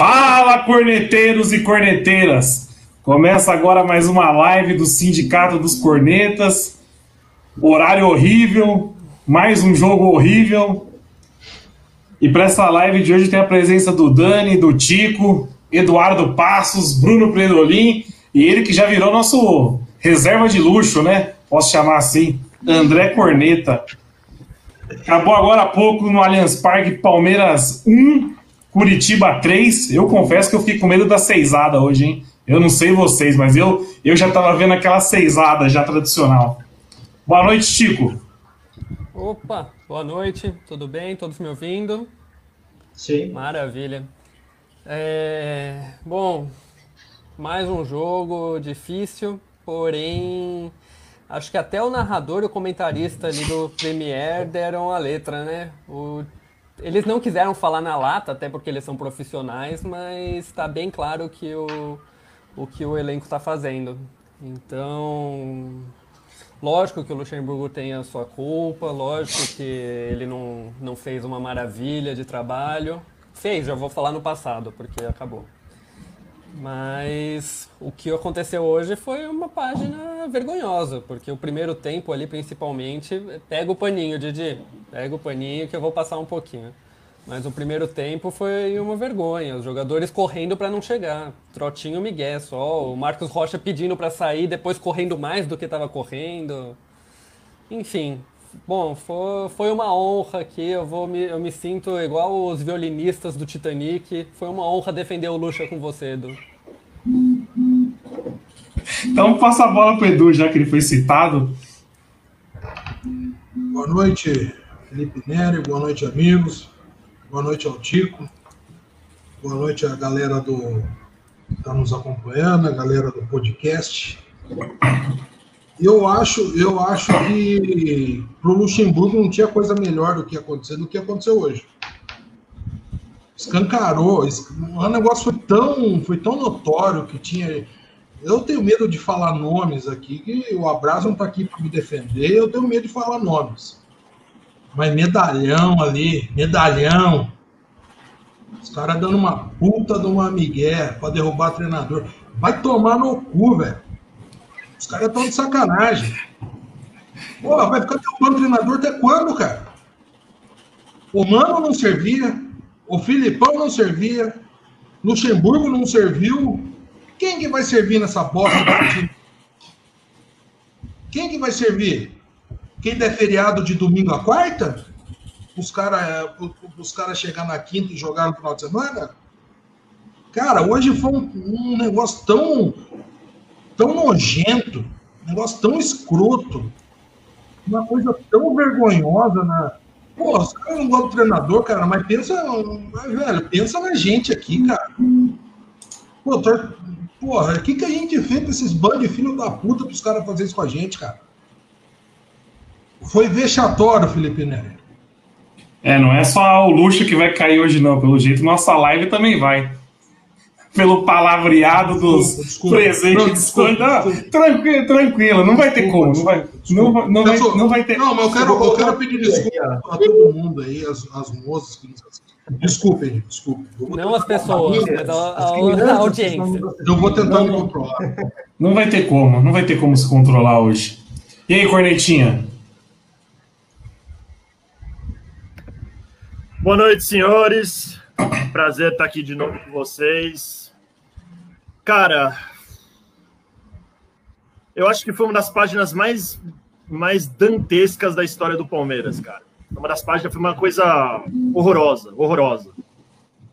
Fala, corneteiros e corneteiras! Começa agora mais uma live do Sindicato dos Cornetas. Horário horrível, mais um jogo horrível. E para essa live de hoje tem a presença do Dani, do Tico, Eduardo Passos, Bruno Predolin e ele que já virou nosso reserva de luxo, né? Posso chamar assim, André Corneta. Acabou agora há pouco no Allianz Parque Palmeiras 1, Curitiba 3. Eu confesso que eu fiquei com medo da seisada hoje, hein? Eu não sei vocês, mas eu, eu já tava vendo aquela seisada já tradicional. Boa noite, Chico. Opa, boa noite, tudo bem? Todos me ouvindo? Sim. Maravilha. É, bom, mais um jogo difícil, porém acho que até o narrador e o comentarista ali do Premiere deram a letra, né? O, eles não quiseram falar na lata, até porque eles são profissionais, mas está bem claro que o, o que o elenco está fazendo. Então, lógico que o Luxemburgo tem a sua culpa, lógico que ele não, não fez uma maravilha de trabalho. Fez, já vou falar no passado, porque acabou. Mas o que aconteceu hoje foi uma página vergonhosa, porque o primeiro tempo ali, principalmente, pega o paninho, Didi, pega o paninho que eu vou passar um pouquinho. Mas o primeiro tempo foi uma vergonha, os jogadores correndo para não chegar, trotinho Miguel só, o Marcos Rocha pedindo para sair, depois correndo mais do que estava correndo. Enfim, bom, foi, foi uma honra aqui, eu, vou me, eu me sinto igual os violinistas do Titanic, foi uma honra defender o Lucha com você, Edu. Então passa a bola pro Edu, já que ele foi citado. Boa noite, Felipe Nery, boa noite, amigos. Boa noite ao Tico. Boa noite à galera do que está nos acompanhando, a galera do podcast. Eu acho, eu acho que para o Luxemburgo não tinha coisa melhor do que acontecer do que aconteceu hoje. Escancarou, o negócio foi tão, foi tão notório que tinha. Eu tenho medo de falar nomes aqui, que o Abraço não está aqui para me defender, eu tenho medo de falar nomes. Mas medalhão ali, medalhão. Os caras dando uma puta de uma migué pra derrubar treinador. Vai tomar no cu, velho. Os caras estão de sacanagem. Porra, vai ficar derrubando treinador até quando, cara? O Mano não servia, o Filipão não servia, Luxemburgo não serviu. Quem que vai servir nessa bosta do time? Quem que vai servir? Quem der feriado de domingo a quarta? Os caras os cara chegar na quinta e jogar no final de semana? Cara, hoje foi um, um negócio tão, tão nojento, um negócio tão escroto, uma coisa tão vergonhosa. Né? Pô, os caras não gostam do treinador, cara, mas pensa, velho, pensa na gente aqui, cara. Pô, tor... porra, o que, que a gente fez pra esses bandos de filho da puta pros caras fazerem isso com a gente, cara? Foi vexatório, Felipe Nery. É, não é só o luxo que vai cair hoje, não. Pelo jeito, nossa live também vai. Pelo palavreado dos desculpa, presentes. Tranquilo, tranquilo, não vai ter como. Não vai, não, não, vai, não vai ter. Não, mas eu quero, eu quero pedir desculpa a todo mundo aí, as, as moças que nos assistem. Desculpem, desculpem. Não as pessoas, mas a, a, a audiência. Eu vou tentar me controlar. Não vai ter como, não vai ter como se controlar hoje. E aí, Cornetinha? Boa noite, senhores. Prazer estar aqui de novo com vocês. Cara, eu acho que foi uma das páginas mais, mais dantescas da história do Palmeiras, cara. Uma das páginas foi uma coisa horrorosa, horrorosa.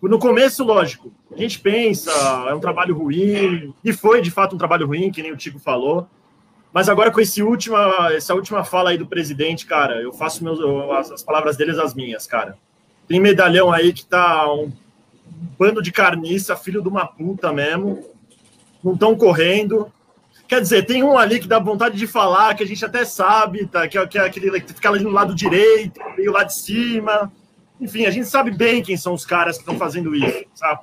No começo, lógico, a gente pensa, é um trabalho ruim, e foi de fato um trabalho ruim, que nem o Tico falou. Mas agora com esse última, essa última fala aí do presidente, cara, eu faço meus, as palavras deles as minhas, cara. Tem medalhão aí que tá um, bando de carniça, filho de uma puta mesmo. Não estão correndo. Quer dizer, tem um ali que dá vontade de falar, que a gente até sabe, tá? que, é, que é aquele que fica ali no lado direito, meio lá de cima. Enfim, a gente sabe bem quem são os caras que estão fazendo isso, sabe?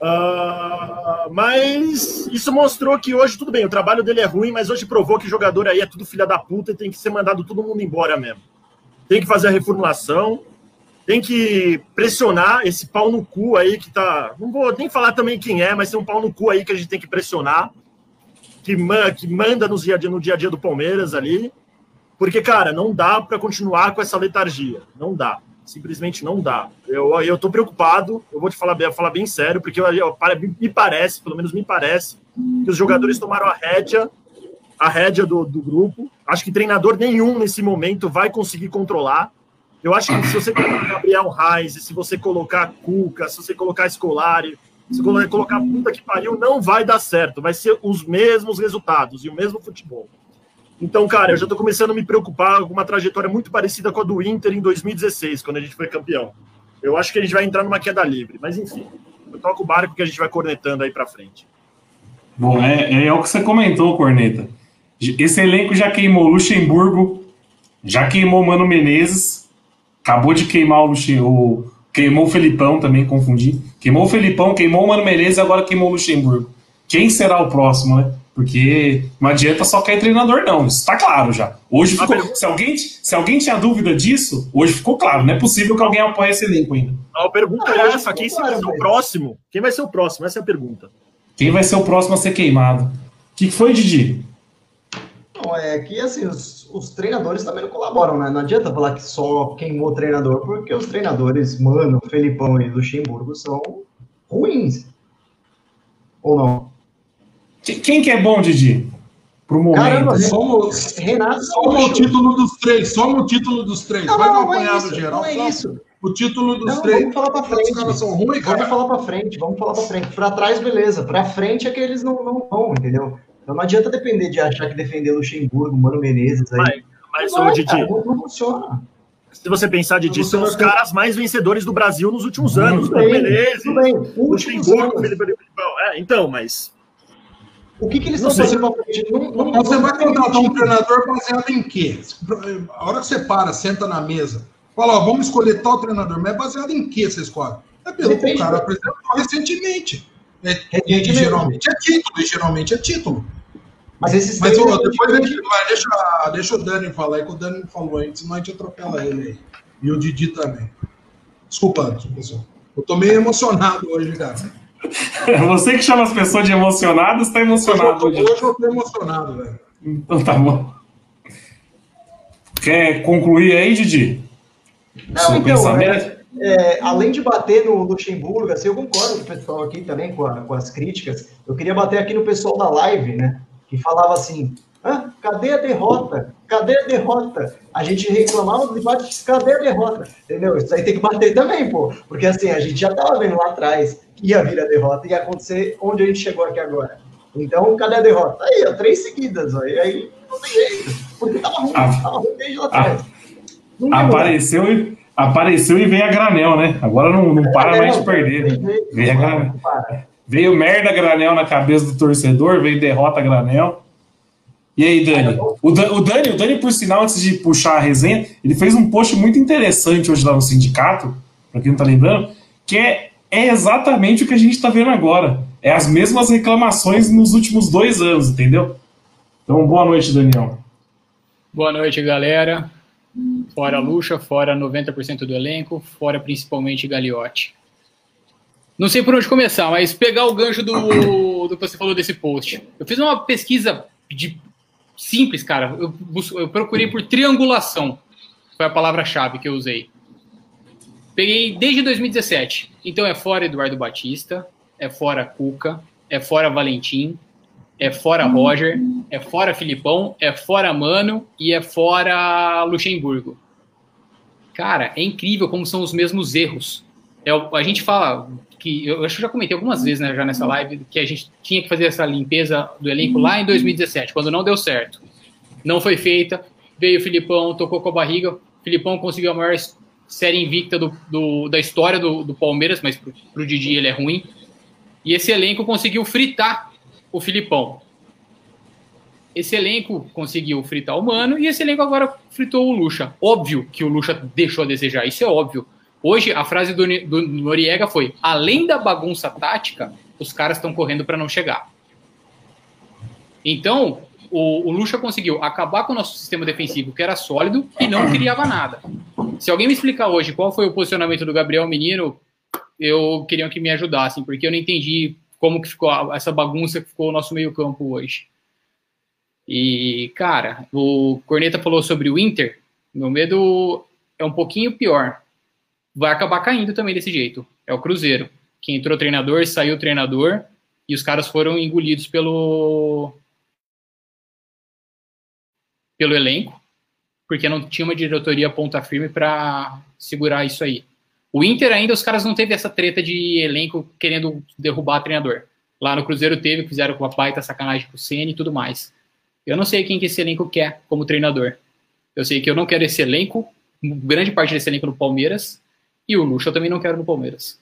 Uh, mas isso mostrou que hoje, tudo bem, o trabalho dele é ruim, mas hoje provou que jogador aí é tudo filha da puta e tem que ser mandado todo mundo embora mesmo. Tem que fazer a reformulação, tem que pressionar esse pau no cu aí que tá. Não vou nem falar também quem é, mas tem um pau no cu aí que a gente tem que pressionar, que, man, que manda no dia, a dia, no dia a dia do Palmeiras ali. Porque, cara, não dá para continuar com essa letargia. Não dá simplesmente não dá. Eu, eu tô preocupado, eu vou te falar, bem, falar bem sério, porque eu, eu, me parece, pelo menos me parece, que os jogadores tomaram a rédea, a rédea do, do grupo. Acho que treinador nenhum nesse momento vai conseguir controlar. Eu acho que se você colocar Gabriel Reis, se você colocar Cuca, se você colocar Escolari, se você colocar puta que pariu, não vai dar certo. Vai ser os mesmos resultados e o mesmo futebol. Então, cara, eu já estou começando a me preocupar com uma trajetória muito parecida com a do Inter em 2016, quando a gente foi campeão. Eu acho que a gente vai entrar numa queda livre, mas enfim, eu toco o barco que a gente vai cornetando aí para frente. Bom, é, é o que você comentou, Corneta. Esse elenco já queimou Luxemburgo, já queimou Mano Menezes, acabou de queimar o Luxemburgo, queimou o Felipão também, confundi. Queimou o Felipão, queimou o Mano Menezes, agora queimou o Luxemburgo. Quem será o próximo, né? Porque não adianta só cair treinador, não. Isso tá claro já. Hoje ficou. Se alguém, se alguém tinha dúvida disso, hoje ficou claro. Não é possível que alguém apoie esse elenco ainda. A pergunta é essa: quem vai ser o próximo? Quem vai ser o próximo? Essa é a pergunta. Quem vai ser o próximo a ser queimado? O que foi, Didi? Não, é que assim, os, os, treinadores também não colaboram, né? Não adianta falar que só queimou o treinador, porque os treinadores, Mano, Felipão e Luxemburgo, são ruins. Ou não? Quem que é bom, Didi? Pro momento. Caramba, somos, Renato, soma o título dos três, soma o título dos três. Não, Vai não, não é isso, geral. Não é isso. O título dos não, três. Vamos falar para frente. Os caras são ruins, cara. Vamos falar para frente, vamos falar para frente. Para trás, beleza. Para frente é que eles não, não vão, entendeu? Então não adianta depender de achar que defender Luxemburgo, Mano Menezes aí. Mas, mas ô, Didi. Cara, não, não funciona. Se você pensar, Didi, são os caras mais vencedores do Brasil nos últimos anos. Tudo bem, Menezes, Luxemburgo, Felipe É, então, mas o que, que eles estão fazendo? Não, não, você vai contratar um treinador baseado em quê? A hora que você para, senta na mesa, fala, ó, vamos escolher tal treinador, mas é baseado em quê você escolhe? É pelo que o cara apresentou recentemente. É, e, geralmente é título, e geralmente é título. Mas esses Mas depois deixa, deixa, deixa o Dani falar aí, que o Dani falou antes, senão a gente atropela ele aí. E o Didi também. Desculpa, pessoal. Eu tô meio emocionado hoje, cara. Você que chama as pessoas de emocionadas, está emocionado hoje. Hoje eu estou emocionado, velho. Então tá bom. Quer concluir aí, Didi? Não, Seu então, pensamento? É, é, além de bater no Luxemburgo, assim, eu concordo com o pessoal aqui também com, a, com, as críticas. Eu queria bater aqui no pessoal da live, né? Que falava assim: ah, cadê a derrota? Cadê a derrota? A gente reclamava dos empates, cadê a derrota? Entendeu? Isso aí tem que bater também, pô. Porque assim, a gente já estava vendo lá atrás ia vir a derrota e ia acontecer onde a gente chegou aqui agora. Então, cadê a derrota? Aí, ó, três seguidas, ó, e aí não tem jeito, porque tava ruim, ah, tava ruim desde lá atrás. Ah, apareceu e, apareceu e veio a granel, né? Agora não, não para é, mais de perder. Veio, a granel. Veio merda granel na cabeça do torcedor, veio derrota granel. E aí, Dani? O, o, Dani, o Dani, por sinal, antes de puxar a resenha, ele fez um post muito interessante hoje lá no sindicato, para quem não tá lembrando, que é é exatamente o que a gente está vendo agora. É as mesmas reclamações nos últimos dois anos, entendeu? Então, boa noite, Daniel. Boa noite, galera. Fora Lucha, fora 90% do elenco, fora principalmente Gagliotti. Não sei por onde começar, mas pegar o gancho do, do que você falou desse post. Eu fiz uma pesquisa de simples, cara. Eu, eu procurei por triangulação. Foi a palavra-chave que eu usei. Peguei desde 2017. Então é fora Eduardo Batista, é fora Cuca, é fora Valentim, é fora Roger, é fora Filipão, é fora Mano e é fora Luxemburgo. Cara, é incrível como são os mesmos erros. É, a gente fala que eu acho que já comentei algumas vezes né, já nessa live que a gente tinha que fazer essa limpeza do elenco lá em 2017, quando não deu certo. Não foi feita, veio o Filipão, tocou com a barriga, o Filipão conseguiu a maior série invicta do, do da história do, do, Palmeiras, mas pro, pro Didi ele é ruim. E esse elenco conseguiu fritar o Filipão. Esse elenco conseguiu fritar o Mano e esse elenco agora fritou o Lucha. Óbvio que o Lucha deixou a desejar, isso é óbvio. Hoje, a frase do, do Noriega foi: além da bagunça tática, os caras estão correndo para não chegar. Então, o, o Lucha conseguiu acabar com o nosso sistema defensivo, que era sólido e não criava nada. Se alguém me explicar hoje qual foi o posicionamento do Gabriel Menino, eu queria que me ajudassem, porque eu não entendi como que ficou essa bagunça que ficou o nosso meio-campo hoje. E, cara, o Corneta falou sobre o Inter. Meu medo é um pouquinho pior. Vai acabar caindo também desse jeito. É o Cruzeiro. Que entrou treinador, saiu treinador, e os caras foram engolidos pelo, pelo elenco, porque não tinha uma diretoria ponta firme para segurar isso aí. O Inter ainda, os caras não teve essa treta de elenco querendo derrubar treinador. Lá no Cruzeiro teve, fizeram com a baita sacanagem com o Ceni e tudo mais. Eu não sei quem que esse elenco quer como treinador. Eu sei que eu não quero esse elenco, grande parte desse elenco no Palmeiras, e o Luxo eu também não quero no Palmeiras.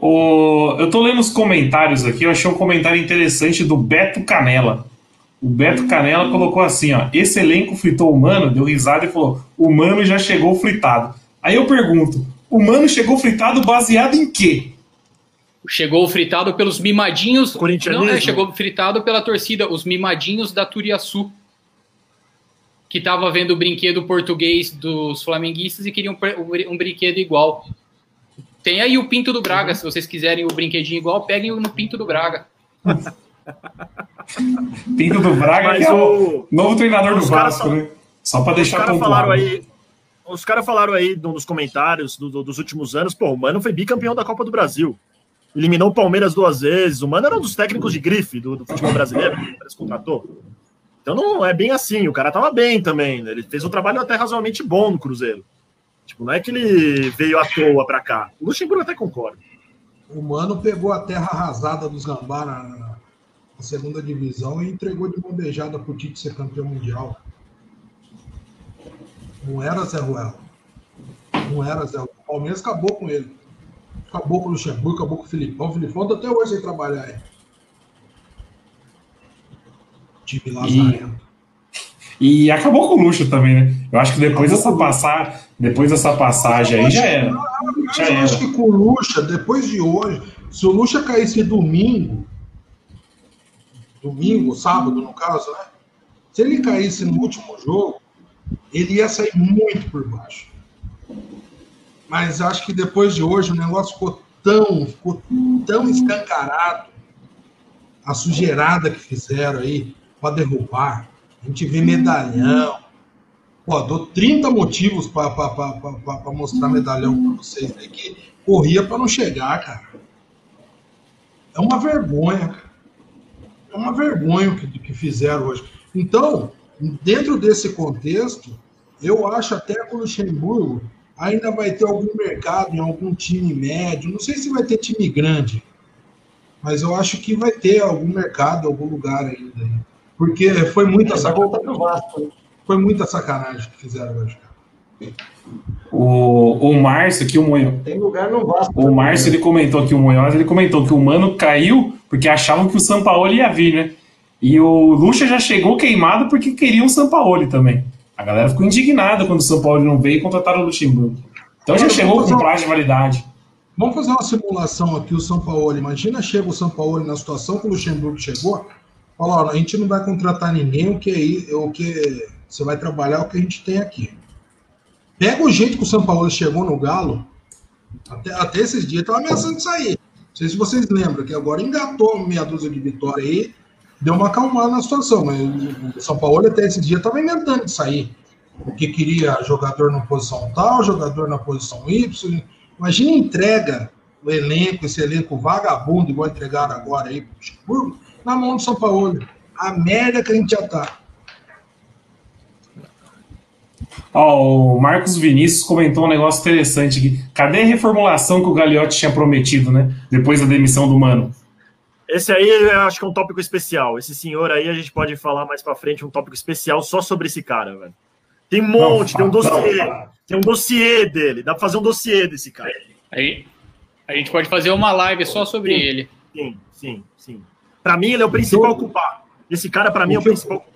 O... Eu tô lendo os comentários aqui, eu achei um comentário interessante do Beto Canela. O Beto Canela colocou assim, ó, esse elenco fritou o Mano, deu risada e falou, o Mano já chegou fritado. Aí eu pergunto, o Mano chegou fritado baseado em quê? Chegou fritado pelos mimadinhos... Não, é, chegou fritado pela torcida, os mimadinhos da Turiaçu, que tava vendo o brinquedo português dos flamenguistas e queriam um, um brinquedo igual. Tem aí o Pinto do Braga, uhum. se vocês quiserem o brinquedinho igual, peguem no Pinto do Braga. Pinto do Braga, Mas que é o novo treinador do Vasco, né? Só para deixar falaram aí Os caras falaram aí nos comentários do, do, dos últimos anos, pô, o Mano foi bicampeão da Copa do Brasil. Eliminou o Palmeiras duas vezes. O Mano era um dos técnicos de grife do, do futebol brasileiro, que contratou. Então não é bem assim. O cara tava bem também. Né? Ele fez um trabalho até razoavelmente bom no Cruzeiro. Tipo, não é que ele veio à toa para cá. O Luxemburgo até concorda. O Mano pegou a terra arrasada dos Gambá na, a segunda divisão e entregou de bandejada para o Tite ser campeão mundial. Não era Zé Ruela. Não era Zé Ruela. O Palmeiras acabou com ele. Acabou com o Luxemburgo, acabou com o Filipão. O Filipão tá até hoje sem trabalhar aí. Time lazarento. E, e acabou com o luxo também, né? Eu acho que depois dessa, passar, depois dessa passagem aí já era. Já eu era. acho que com o Luxa, depois de hoje, se o Luxa caísse domingo, domingo, sábado, no caso, né? Se ele caísse no último jogo, ele ia sair muito por baixo. Mas acho que depois de hoje o negócio ficou tão, ficou tão escancarado, a sujeirada que fizeram aí para derrubar. A gente vê medalhão. Pô, dou 30 motivos para mostrar medalhão para vocês aí que corria para não chegar, cara. É uma vergonha, é uma vergonha o que, que fizeram hoje. Então, dentro desse contexto, eu acho até que o Luxemburgo ainda vai ter algum mercado em algum time médio. Não sei se vai ter time grande, mas eu acho que vai ter algum mercado, algum lugar ainda. Porque foi muita é, sacanagem. Foi muita sacanagem que fizeram hoje, O, o Márcio aqui, o Munhoz. Tem lugar no Vasco. O Márcio, ele comentou aqui, o Munhoz, ele comentou que o Mano caiu porque achavam que o Sampaoli ia vir, né? E o Lucha já chegou queimado porque queria o Sampaoli também. A galera ficou indignada quando o Sampaoli não veio e contrataram o Luxemburgo. Então já chegou com prazo de validade. Vamos fazer uma simulação aqui, o São Paulo. Imagina chega o São Paulo na situação que o Luxemburgo chegou. Fala, a gente não vai contratar ninguém, o que, o que você vai trabalhar é o que a gente tem aqui. Pega o jeito que o São Paulo chegou no Galo, até, até esses dias estava ameaçando sair. Não sei se vocês lembram, que agora engatou meia dúzia de vitória aí, deu uma acalmada na situação, mas o São Paulo até esse dia estava inventando de sair. Porque queria jogador na posição tal, jogador na posição Y. Imagina entrega o elenco, esse elenco vagabundo, igual entregaram agora aí para o na mão do São Paulo. A merda que a gente já tá. Ó, o Marcos Vinícius comentou um negócio interessante aqui. Cadê a reformulação que o Gagliotti tinha prometido, né? Depois da demissão do Mano. Esse aí eu acho que é um tópico especial. Esse senhor aí a gente pode falar mais para frente um tópico especial só sobre esse cara, velho. Tem um monte, não, tem um dossiê. Não, tem um dossiê dele. Dá pra fazer um dossiê desse cara. Aí, a gente pode fazer uma live só sobre sim, ele. Sim, sim, sim. Pra mim, ele é o principal eu, culpado. Esse cara, pra mim, é o principal.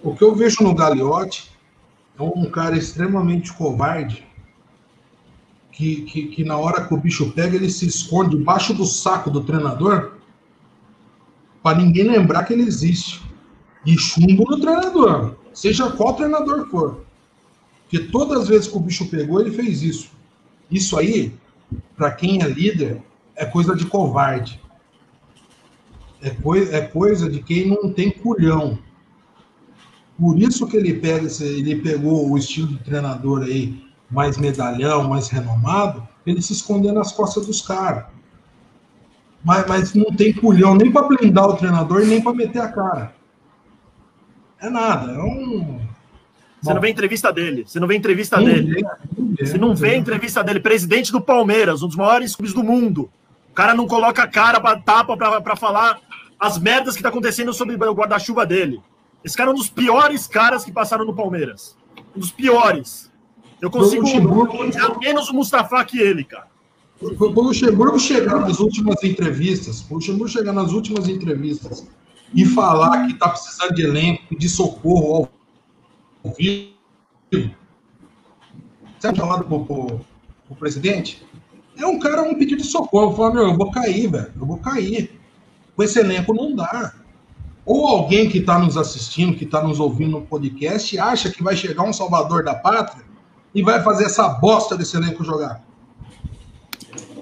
O que eu vejo no Gagliotti é um cara extremamente covarde. Que, que, que na hora que o bicho pega, ele se esconde debaixo do saco do treinador para ninguém lembrar que ele existe. E chumbo no treinador, seja qual treinador for. Porque todas as vezes que o bicho pegou, ele fez isso. Isso aí, para quem é líder, é coisa de covarde. É, coi é coisa de quem não tem culhão. Por isso que ele pega, ele pegou o estilo de treinador aí, mais medalhão, mais renomado, ele se esconder nas costas dos caras mas, mas não tem culhão nem para blindar o treinador nem para meter a cara. É nada, é um. Você não vê entrevista dele. Você não vê entrevista dele. você não vê entrevista dele. Presidente do Palmeiras, um dos maiores clubes do mundo. O cara não coloca a cara para tapa para falar as merdas que tá acontecendo sobre o guarda-chuva dele. Esse cara é um dos piores caras que passaram no Palmeiras. Um dos piores. Eu consigo menos o Mustafa que ele, cara. Quando o Luxemburgo chegar nas últimas entrevistas, o Luxemburgo chegar nas últimas entrevistas e falar que está precisando de elenco, de socorro ao vivo, você falado pro, pro, pro presidente? É um cara, um pedido de socorro. Falar, meu, eu vou cair, velho, eu vou cair. Com esse elenco não dá. Ou alguém que está nos assistindo, que está nos ouvindo no podcast, acha que vai chegar um salvador da pátria e vai fazer essa bosta desse elenco jogar.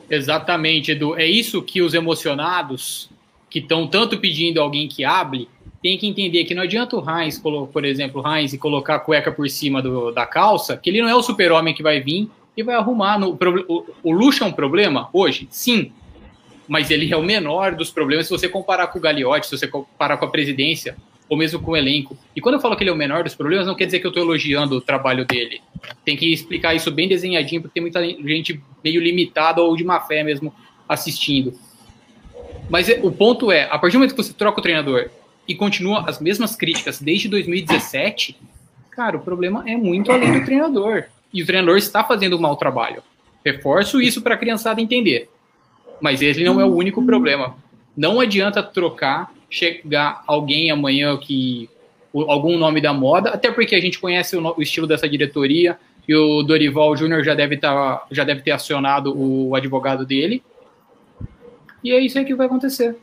Exatamente, Edu. É isso que os emocionados, que estão tanto pedindo alguém que hable, tem que entender que não adianta o Heinz, por exemplo, Heinz, colocar a cueca por cima do, da calça, que ele não é o super-homem que vai vir e vai arrumar. No, o, o Luxo é um problema hoje? Sim. Mas ele é o menor dos problemas se você comparar com o Gagliotti, se você comparar com a presidência ou mesmo com o elenco. E quando eu falo que ele é o menor dos problemas, não quer dizer que eu estou elogiando o trabalho dele. Tem que explicar isso bem desenhadinho, porque tem muita gente meio limitada ou de má fé mesmo assistindo. Mas é, o ponto é, a partir do momento que você troca o treinador e continua as mesmas críticas desde 2017, cara, o problema é muito além do treinador. E o treinador está fazendo um mau trabalho. Reforço isso para a criançada entender. Mas ele não é o único problema. Não adianta trocar chegar alguém amanhã que algum nome da moda, até porque a gente conhece o, o estilo dessa diretoria e o Dorival Júnior já deve tá, já deve ter acionado o advogado dele. E é isso aí que vai acontecer.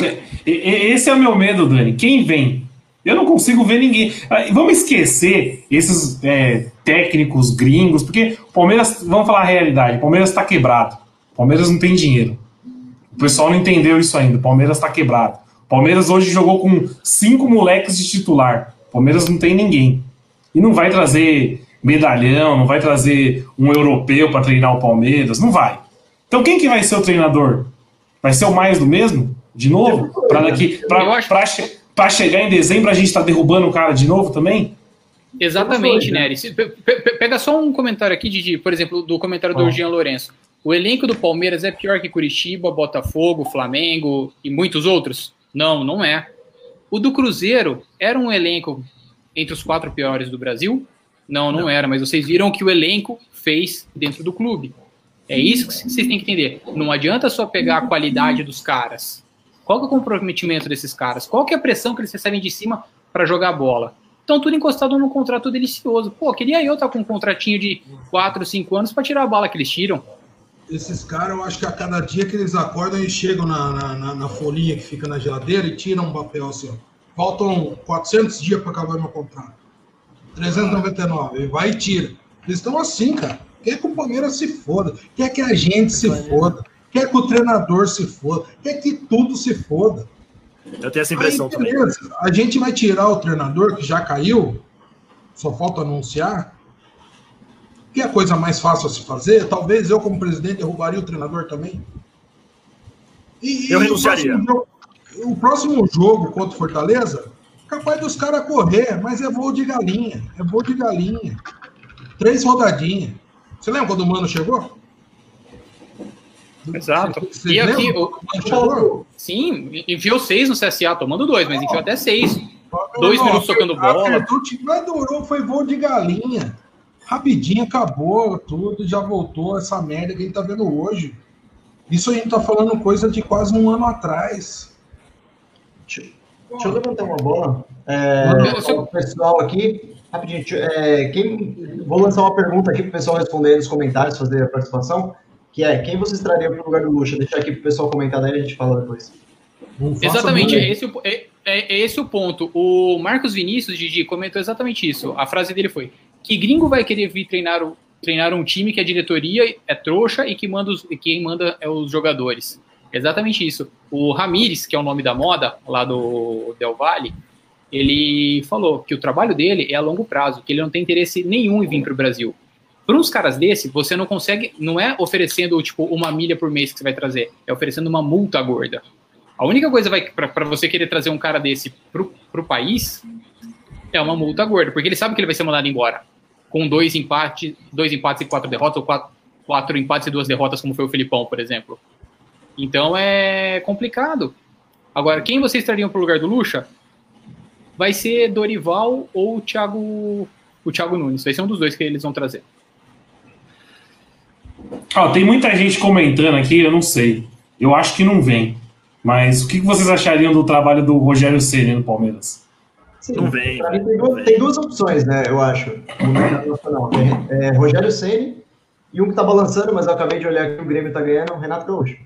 É, esse é o meu medo, Dani. Quem vem? Eu não consigo ver ninguém. Ah, vamos esquecer esses é, técnicos gringos, porque o Palmeiras, vamos falar a realidade, o Palmeiras está quebrado. O Palmeiras não tem dinheiro. O pessoal não entendeu isso ainda. O Palmeiras está quebrado. O Palmeiras hoje jogou com cinco moleques de titular. O Palmeiras não tem ninguém. E não vai trazer medalhão, não vai trazer um europeu para treinar o Palmeiras. Não vai. Então quem que vai ser o treinador? Vai ser o mais do mesmo? De novo? Para daqui. Para chegar em dezembro a gente está derrubando o cara de novo também? Exatamente, Nery. Pega só um comentário aqui, de, por exemplo, do comentário do Jean Lourenço. O elenco do Palmeiras é pior que Curitiba, Botafogo, Flamengo e muitos outros? Não, não é. O do Cruzeiro era um elenco entre os quatro piores do Brasil? Não, não, não. era, mas vocês viram o que o elenco fez dentro do clube. É isso que vocês têm que entender. Não adianta só pegar a qualidade dos caras. Qual é o comprometimento desses caras? Qual que é a pressão que eles recebem de cima para jogar bola? Estão tudo encostado num contrato delicioso. Pô, queria eu estar com um contratinho de 4, 5 anos para tirar a bala que eles tiram esses caras, eu acho que a cada dia que eles acordam, eles chegam na, na, na folhinha que fica na geladeira e tiram um papel assim, ó. Faltam 400 dias para acabar meu contrato. 399. E vai e tira. Eles estão assim, cara. Quer que o Palmeiras se foda. Quer que a gente se foda. Quer que o treinador se foda. Quer que tudo se foda. Eu tenho essa impressão Aí, também. A gente vai tirar o treinador que já caiu. Só falta anunciar que é a coisa mais fácil a se fazer, talvez eu, como presidente, derrubaria o treinador também. E, eu renunciaria. O próximo, jogo, o próximo jogo contra o Fortaleza, capaz dos caras correr, mas é voo de galinha. É voo de galinha. Três rodadinhas. Você lembra quando o Mano chegou? Exato. Você e aqui, o, o, sim, enviou seis no CSA, tomando dois, mas enfiou até seis. dois Não, minutos tocando bola. Mas durou, foi voo de galinha. Rapidinho acabou tudo, já voltou essa merda que a gente tá vendo hoje. Isso a gente tá falando coisa de quase um ano atrás. Deixa eu levantar uma bola. É, o pessoal aqui, rapidinho, deixa- é, quem, vou lançar uma pergunta aqui para o pessoal responder aí nos comentários, fazer a participação, que é, quem vocês trariam para o lugar do Lucha? Deixar aqui para o pessoal comentar, daí a gente fala depois. Exatamente, é esse, o- é, é- é esse o ponto. O Marcos Vinícius, Didi, comentou exatamente isso. A frase dele foi: que gringo vai querer vir treinar, o- treinar um time que a diretoria é trouxa e que manda os, quem manda é os jogadores. Exatamente isso. O Ramires, que é o nome da moda lá do Del Valle, ele falou que o trabalho dele é a longo prazo, que ele não tem interesse nenhum em vir para o Brasil. Para uns caras desse, você não consegue, não é oferecendo tipo uma milha por mês que você vai trazer, é oferecendo uma multa gorda. A única coisa para você querer trazer um cara desse pro, pro país é uma multa gorda, porque ele sabe que ele vai ser mandado embora. Com dois empates, dois empates e quatro derrotas, ou quatro, quatro empates e duas derrotas, como foi o Felipão, por exemplo. Então é complicado. Agora, quem vocês trariam pro lugar do Lucha? Vai ser Dorival ou o Thiago, o Thiago Nunes. Vai ser um dos dois que eles vão trazer. Ó, tem muita gente comentando aqui, eu não sei. Eu acho que não vem. Mas o que vocês achariam do trabalho do Rogério Ceni no Palmeiras? Sim, Não vem, pra mim tem, não duas, tem duas opções, né, eu acho, nacional. É, é Rogério Ceni e um que tá balançando, mas eu acabei de olhar que o Grêmio tá ganhando, Renato Gaúcho.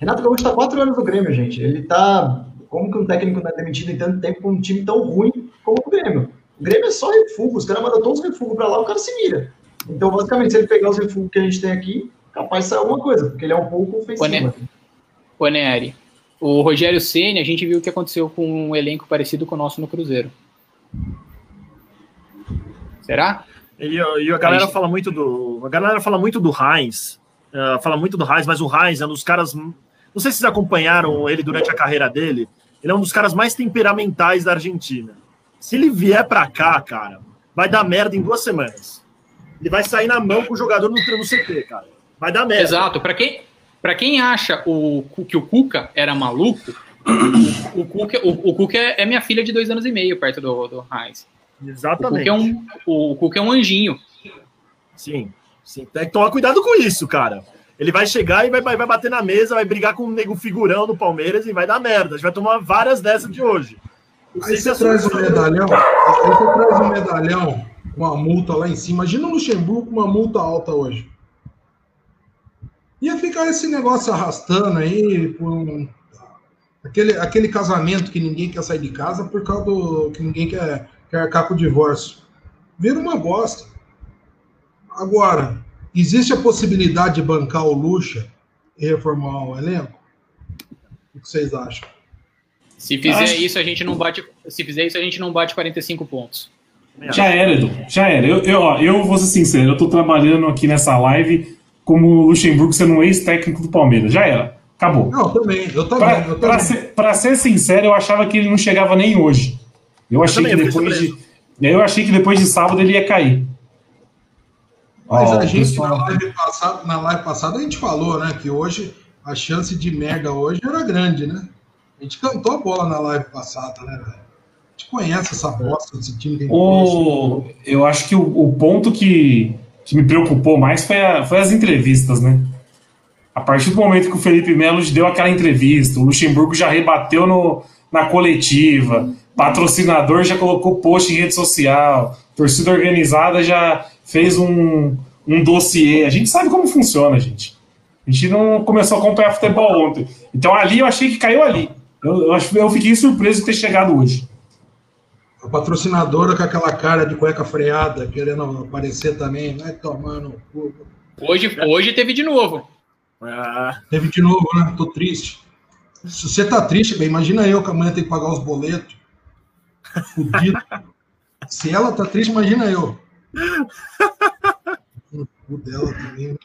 Renato Gaúcho tá quatro anos no Grêmio, gente. Ele tá. Como que um técnico não é demitido em tanto tempo com um time tão ruim como o Grêmio? O Grêmio é só refúgio, os caras mandam todos os refugos pra lá, o cara se vira. Então, basicamente, se ele pegar os refugos que a gente tem aqui, capaz de sair alguma coisa, porque ele é um pouco ofensivo. Né? né? Ô, Nery, o Rogério Ceni, a gente viu o que aconteceu com um elenco parecido com o nosso no Cruzeiro. Será? E, e a galera fala muito do. A galera fala muito do Heinz. eh, fala muito do Heinz, mas o Heinz é um dos caras. Não sei se vocês acompanharam ele durante a carreira dele. Ele é um dos caras mais temperamentais da Argentina. Se ele vier pra cá, cara, vai dar merda em duas semanas. Ele vai sair na mão com o jogador no, no CT, cara. Vai dar merda. Exato. Para quem, pra quem acha o, que o Cuca era maluco, o, o Cuca, o, o Cuca é, é minha filha de dois anos e meio perto do, do Heinz. O Cuca, Exatamente. é um, o Cuca é um anjinho. Sim, sim. Tem que tomar cuidado com isso, cara. Ele vai chegar e vai, vai, vai bater na mesa, vai brigar com um nego figurão do Palmeiras e vai dar merda. A gente vai tomar várias dessas de hoje. Sei Aí se você é traz o medalhão, aí você traz o medalhão com a multa lá em cima. Imagina o Luxemburgo com uma multa alta hoje. Ia ficar esse negócio arrastando aí por um- aquele, aquele casamento que ninguém quer sair de casa por causa do que ninguém quer, quer arcar com o divórcio. Vira uma bosta. Agora, existe a possibilidade de bancar o Luxa e reformar o elenco? O que vocês acham? Se fizer Acho- isso, a gente não bate. Se fizer isso, a gente não bate 45 pontos. Já era, Edu. Já era. Eu, eu, ó, eu vou ser sincero, eu tô trabalhando aqui nessa live como o Luxemburgo sendo um ex-técnico do Palmeiras. Já era. Acabou. Não, eu também, eu também. Pra, eu pra também. ser, pra ser sincero, eu achava que ele não chegava nem hoje. Eu achei também, que eu depois de. Eu achei que depois de sábado ele ia cair. Mas Ó, a gente, pessoal- na live, passada, na live passada, a gente falou, né, que hoje a chance de merda hoje era grande, né? A gente cantou a bola na live passada, né, velho? Gente conhece essa bosta desse time que conhece. O, eu acho que o, o ponto que, que me preocupou mais foi, a- foi as entrevistas, né? A partir do momento que o Felipe Melo deu aquela entrevista, o Luxemburgo já rebateu no, na coletiva, patrocinador já colocou post em rede social, torcida organizada já fez um, um dossiê. A gente sabe como funciona, gente. A gente não começou a acompanhar futebol ontem. Então ali eu achei que caiu ali. Eu, eu, eu fiquei surpreso de ter chegado hoje. A patrocinadora com aquela cara de cueca freada, querendo aparecer também, vai tomando. cu. Hoje, hoje teve de novo. Ah, Teve de novo, né? Tô triste. Se você tá triste, bem, imagina eu que amanhã tem que pagar os boletos. Fudido. Se ela tá triste, imagina eu. O cu dela também.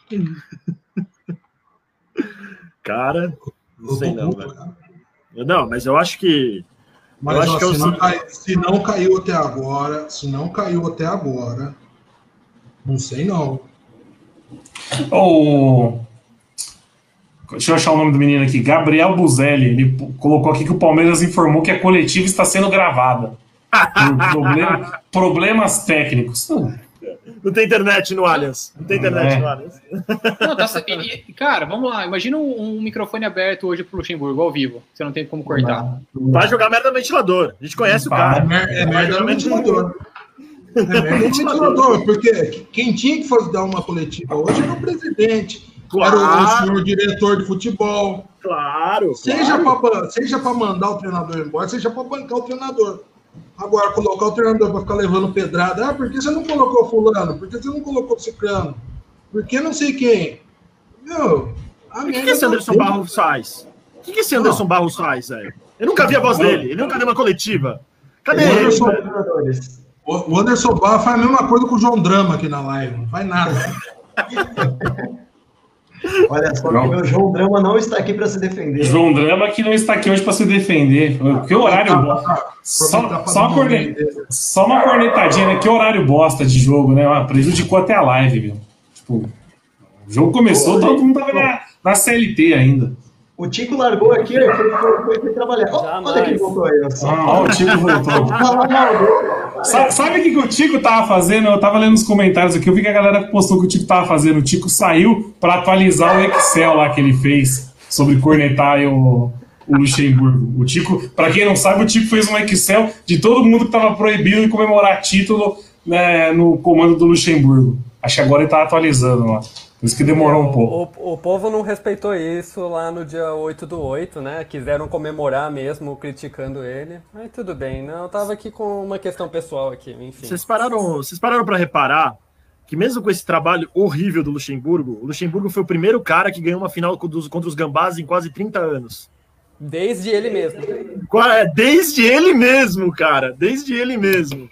cara, não Eu sei não, puto, velho. Não, mas eu acho que. Mas Eu acho ó, que é o se, não cai- se não caiu até agora, se não caiu até agora, não sei não. O, Deixa eu achar o nome do menino aqui. Gabriel Buzelli. Ele colocou aqui que o Palmeiras informou que a coletiva está sendo gravada. Problema, problemas técnicos. Não tem internet no Allianz. Não tem internet é. no Allianz. Não, tá, e, cara, vamos lá. Imagina um, um, microfone aberto hoje pro Luxemburgo, ao vivo. Você não tem como cortar. Vai jogar merda no ventilador. A gente conhece o cara. É, é merda no ventilador. É merda no ventilador, porque quem tinha que fazer dar uma coletiva hoje era o presidente. Claro. Era o senhor diretor de futebol. Claro. Seja claro. para seja mandar o treinador embora, seja para bancar o treinador. Agora, colocar o treinador para ficar levando pedrada. Ah, por que você não colocou fulano? Por que você não colocou ciclano? Por que não sei quem? Meu, a o que, que esse Anderson Barros faz? O que, que esse Anderson não. Barros faz, velho? Eu nunca vi a voz dele. Ele nunca deu uma coletiva. Cadê o Anderson, ele? O Anderson Barros faz a mesma coisa com o João Drama aqui na live. Não faz nada. Olha só, que o João Drama não está aqui para se defender. João Drama que não está aqui hoje para se defender. Que horário tá, tá, tá. Só, só, uma só uma cornetadinha, né? Que horário bosta de jogo, né? Ah, prejudicou até a live, viu? Tipo, o jogo começou, todo mundo tava na, na CLT ainda. O Tico largou aqui, foi, foi, foi trabalhar. Oh, olha que voltou aí. Ah, o Tico voltou. sabe, sabe o que, que o Tico tava fazendo? Eu tava lendo os comentários aqui, eu vi que a galera postou que o Tico tava fazendo. O Tico saiu para atualizar o Excel lá que ele fez sobre cornetar o, o Luxemburgo. O Tico, para quem não sabe, o Tico fez um Excel de todo mundo que tava proibido de comemorar título né, no comando do Luxemburgo. Acho que agora ele tá atualizando lá. Por isso que demorou um pouco. O, o, povo não respeitou isso lá no dia 8 do 8, né? Quiseram comemorar mesmo, criticando ele. Mas tudo bem, né? Eu tava aqui com uma questão pessoal aqui, enfim. Vocês pararam, vocês pararam para reparar que mesmo com esse trabalho horrível do Luxemburgo, o Luxemburgo foi o primeiro cara que ganhou uma final contra os Gambás em quase 30 anos. Desde ele mesmo. É, desde ele mesmo, cara. Desde ele mesmo.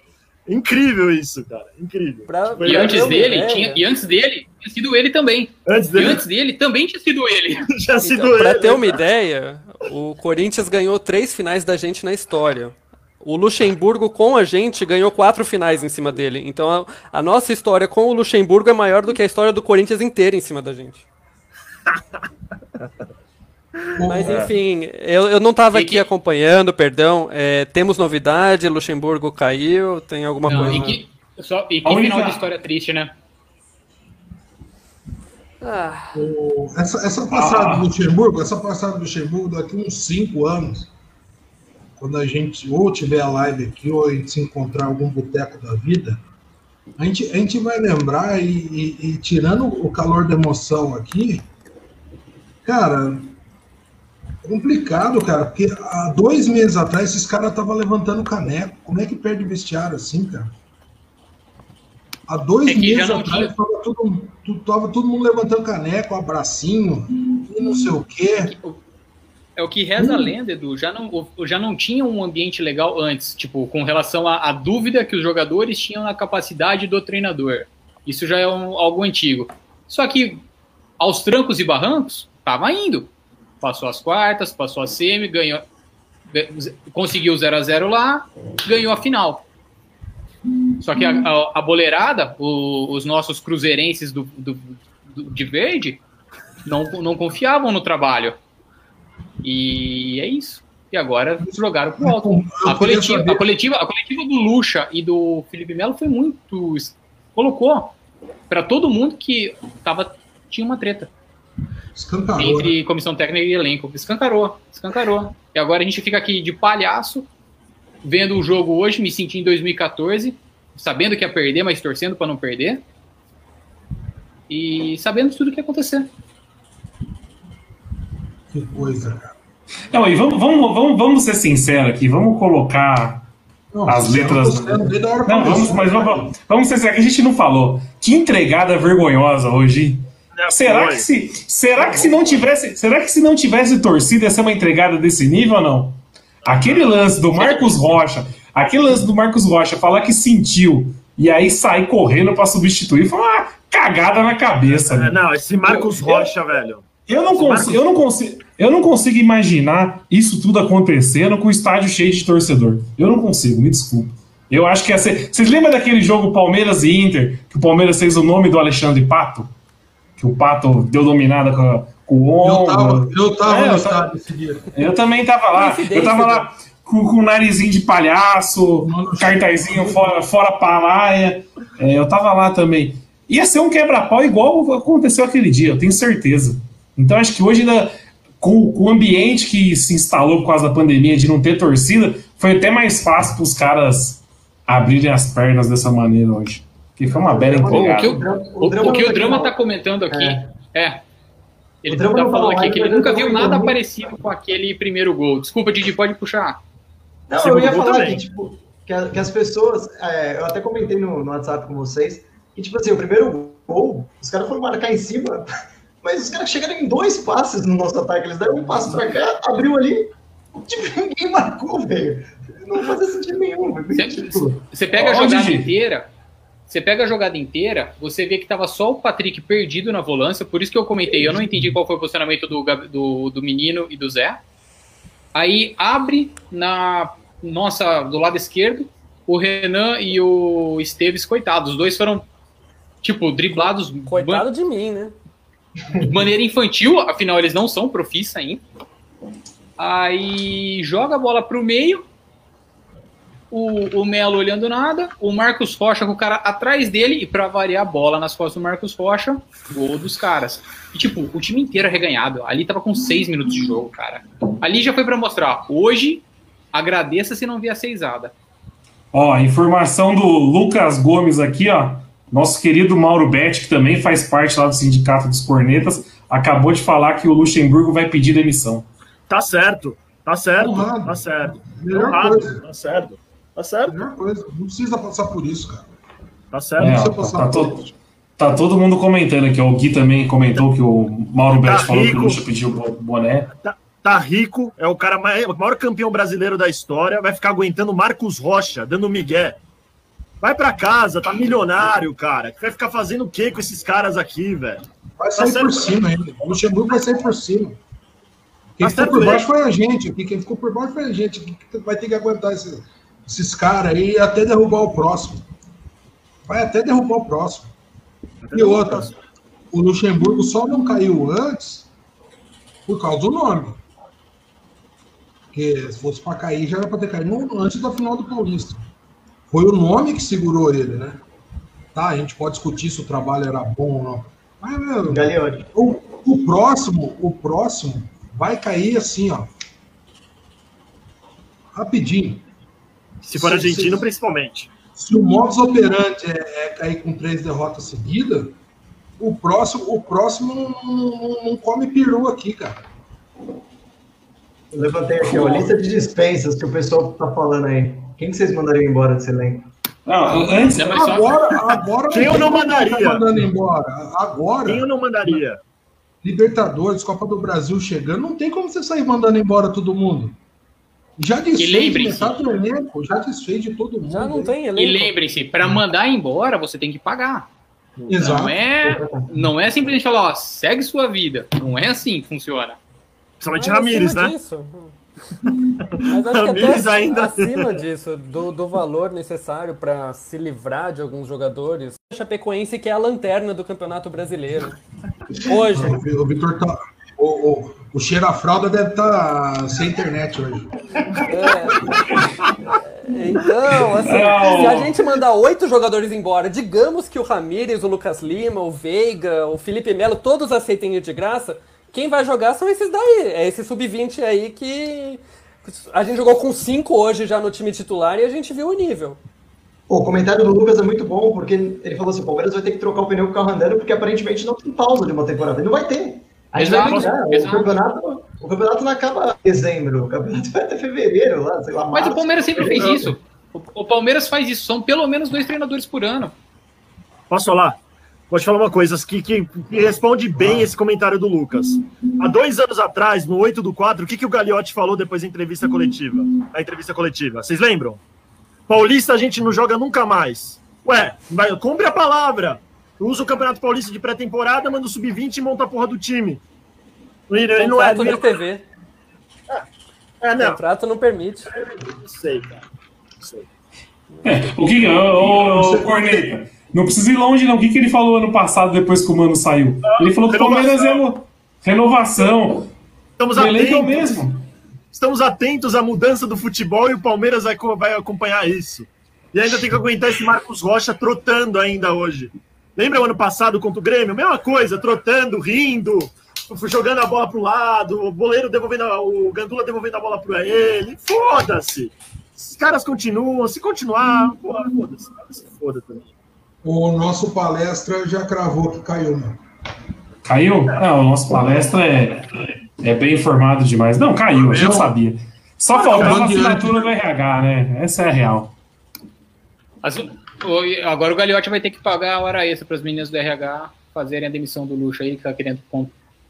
Incrível isso, cara. Incrível. Pra, e, antes dele, tinha, e antes dele, tinha sido ele também. Antes dele, e antes dele também tinha sido ele. Já sido então, ele. Pra ter uma ideia, o Corinthians ganhou três finais da gente na história. O Luxemburgo com a gente ganhou quatro finais em cima dele. Então a, a nossa história com o Luxemburgo é maior do que a história do Corinthians inteira em cima da gente. Mas enfim, eu, eu não estava aqui que... acompanhando, perdão. É, temos novidade, Luxemburgo caiu, tem alguma não, coisa. E que, só, e que final de história triste, né? Ah. Essa, essa passada ah. do Luxemburgo, essa passada do Luxemburgo, daqui uns 5 anos, quando a gente ou tiver a live aqui, ou a gente se encontrar algum boteco da vida, a gente, a gente vai lembrar e, e, e tirando o calor da emoção aqui, cara, complicado, cara, porque há dois meses atrás esses caras estavam levantando caneco. Como é que perde vestiário assim, cara? Há dois é meses atrás estava todo, tava todo mundo levantando caneco, abracinho, e não sei o quê. É o que reza hum. a lenda, Edu. Já não, já não tinha um ambiente legal antes, tipo, com relação à, à dúvida que os jogadores tinham na capacidade do treinador. Isso já é um, algo antigo. Só que, aos trancos e barrancos, tava indo passou as quartas, passou a semi, ganhou, conseguiu 0 a 0 lá, ganhou a final. Só que a, a, a boleirada, o, os nossos cruzeirenses do, do, do, de verde, não, não confiavam no trabalho. E é isso. E agora jogaram pro alto. A coletiva, a coletiva, a coletiva do Lucha e do Felipe Melo foi muito. colocou para todo mundo que tava, tinha uma treta. Escancarou, entre né? comissão técnica e elenco. Escancarou, escancarou. E agora a gente fica aqui de palhaço, vendo o jogo hoje, me senti em 2014, sabendo que ia perder, mas torcendo para não perder. E sabendo tudo o que ia acontecer. Que coisa, cara. Não, e vamos, vamos, vamos, vamos ser sinceros aqui, vamos colocar não, as letras. Não, vamos, mas vamos, vamos ser sinceros, a gente não falou. Que entregada vergonhosa hoje. Será que, se, será que se não tivesse, será que se não tivesse torcida ia ser uma entregada desse nível ou não? Aquele lance do Marcos Rocha, aquele lance do Marcos Rocha falar que sentiu e aí sair correndo para substituir foi uma cagada na cabeça. É, não, esse Marcos eu, Rocha, eu, velho. Eu não, consigo, Marcos... eu, não consigo, eu não consigo imaginar isso tudo acontecendo com o estádio cheio de torcedor. Eu não consigo, me desculpa. Eu acho que ia ser. Vocês lembram daquele jogo Palmeiras e Inter, que o Palmeiras fez o nome do Alexandre Pato? que o Pato deu dominada com, Como? Eu tava, eu tava É, no eu estádio esse dia. Eu também tava lá. Eu tava lá com, com o narizinho de palhaço, Mano, cartazinho fora, fora palaia. É, eu tava lá também. Ia ser um quebra-pau igual aconteceu aquele dia, eu tenho certeza. Então acho que hoje, ainda, com, com o ambiente que se instalou por causa da pandemia de não ter torcida, foi até mais fácil para os caras abrirem as pernas dessa maneira hoje. Que foi uma bela O que empolgada. o, o, drama o que o Drama tá tá comentando aqui É. é. Ele tá não falando aqui que ele nunca viu nada parecido com aquele primeiro gol. Desculpa, Didi, pode puxar. Não, eu ia falar também. que, tipo, que, a- que as pessoas. é, eu até comentei no, no WhatsApp com vocês. Que, tipo assim, o primeiro gol, os caras foram marcar em cima, mas os caras chegaram em dois passes no nosso ataque. Eles deram um passo pra cá, abriu ali. Tipo, ninguém marcou, velho. Não fazia sentido nenhum. Você- Tipo, Você pega a jogada inteira, você pega a jogada inteira, você vê que tava só o Patrick perdido na volância, por isso que eu comentei, eu não entendi qual foi o posicionamento do, do, do menino e do Zé. Aí abre na nossa do lado esquerdo, o Renan e o Esteves, coitados, os dois foram tipo driblados Coitado de mim, né? de maneira infantil, afinal eles não são profissa ainda. Aí joga a bola pro meio, o, o Melo olhando nada, o Marcos Rocha com o cara atrás dele, e pra variar a bola nas costas do Marcos Rocha, gol dos caras. E tipo, o time inteiro arreganhado. Ali tava com seis minutos de jogo, cara. Ali já foi pra mostrar, hoje, agradeça se não vier a seisada. Ó, informação do Lucas Gomes aqui, ó. Nosso querido Mauro Betti, que também faz parte lá do Sindicato dos Cornetas, acabou de falar que o Luxemburgo vai pedir demissão. Tá certo, tá certo, Honrado. tá certo. Honrado. Tá certo, tá certo, Melhor coisa. Não precisa passar por isso, cara. tá certo. É, Não tá, passar tá por to- isso. tá todo mundo comentando aqui. O Gui também comentou que o Mauro Tá Betti falou que o. Luxa pediu o boné. Tá rico, é o cara mais, o maior campeão brasileiro da história, vai ficar aguentando Marcos Rocha, dando migué. Vai pra casa, tá milionário, cara. Vai ficar fazendo o que com esses caras aqui, velho? Vai sair certo. por cima ainda. O Luxemburgo vai sair por cima. Quem Tá ficou por ele. baixo foi a gente aqui. Quem ficou por baixo foi a gente. vai ter que aguentar esse- esses caras aí até derrubar o próximo. Vai até derrubar o próximo. E outra, o Luxemburgo só não caiu antes por causa do nome. Porque se fosse para cair, já era para ter caído antes da final do Paulista. Foi o nome que segurou ele, né? Tá, a gente pode discutir se o trabalho era bom ou não. Mas, meu, o, o próximo, o próximo vai cair assim, ó. Rapidinho. Se for Sim, argentino, sim. principalmente. Se o modus operandi é, é cair com três derrotas seguidas, o próximo, o próximo não, não- não come peru aqui, cara. Eu levantei aqui, ó, lista de dispensas que o pessoal tá falando aí. Quem que vocês mandariam embora desse elenco? Não, antes, Não, mas só- Agora, agora Quem eu não como mandaria? tá mandando embora. Agora, Quem eu não mandaria? Libertadores, Copa do Brasil chegando, não tem como você sair mandando embora todo mundo. Já desfez metade do elenco, já desfez de todo mundo. Já não tem E elenco. lembrem-se, para mandar embora, você tem que pagar. Exato. Não é, não é simplesmente falar, ó, segue sua vida. Não é assim que funciona. Principalmente Mas Ramires, né? disso. Mas acho que Ramires até ainda- acima disso, do, do valor necessário para se livrar de alguns jogadores, a Chapecoense que é a lanterna do Campeonato Brasileiro. Hoje, o Vitor tá. O, o, o cheiro a fralda deve estar sem internet hoje. É. Então, assim, Não. se a gente mandar oito jogadores embora, digamos que o Ramírez, o Lucas Lima, o Veiga, o Felipe Melo, todos aceitem ir de graça, quem vai jogar são esses daí. É esse sub-20 aí que. A gente jogou com cinco hoje já no time titular e a gente viu o nível. O comentário do Lucas é muito bom, porque ele falou assim: o Palmeiras vai ter que trocar o pneu com o carro andando, porque aparentemente não tem pausa de uma temporada. E não vai ter. A. O campeonato, o campeonato não acaba em dezembro, o campeonato vai até fevereiro, lá, sei lá. Mas o março. Palmeiras sempre fez isso. O, o Palmeiras faz isso. São pelo menos dois treinadores por ano. Posso falar? Vou te falar uma coisa que, que, que responde bem esse comentário do Lucas. Há dois anos atrás, no 8 do 4, o que, que o Gagliotti falou depois da entrevista coletiva? Na entrevista coletiva. Vocês lembram? Paulista a gente não joga nunca mais. Ué, vai, cumpre a palavra. Usa o Campeonato Paulista de pré-temporada, manda o sub-20 e monta a porra do time. E não- não é, Contrato de TV. é, não. Contrato não permite. Não sei, cara. Não sei. É, o que, ô, ô, Corneta, não precisa ir longe, não. O que, que ele falou ano passado, depois que o Mano saiu? Ele falou que o Palmeiras ia, mo- Renovação. Estamos O é o atentos. mesmo. Estamos atentos à mudança do futebol e o Palmeiras vai, vai acompanhar isso. E ainda tem que aguentar esse Marcos Rocha trotando ainda hoje. Lembra o ano passado contra o Grêmio? Mesma coisa, trotando, rindo, jogando a bola pro lado, o goleiro devolvendo, a- o Gandula devolvendo a bola para ele. Foda-se! Esses caras continuam, se continuar, porra, foda-se, se foda também. O nosso palestra já cravou que caiu, né? Caiu? Não, o nosso palestra é, é bem informado demais. Não, caiu, a gente Não. sabia. Só Ah, faltava a não, assinatura do RH, né? Essa é a real. Agora o Gagliotti vai ter que pagar a hora extra para as meninas do RH fazerem a demissão do luxo aí, que tá querendo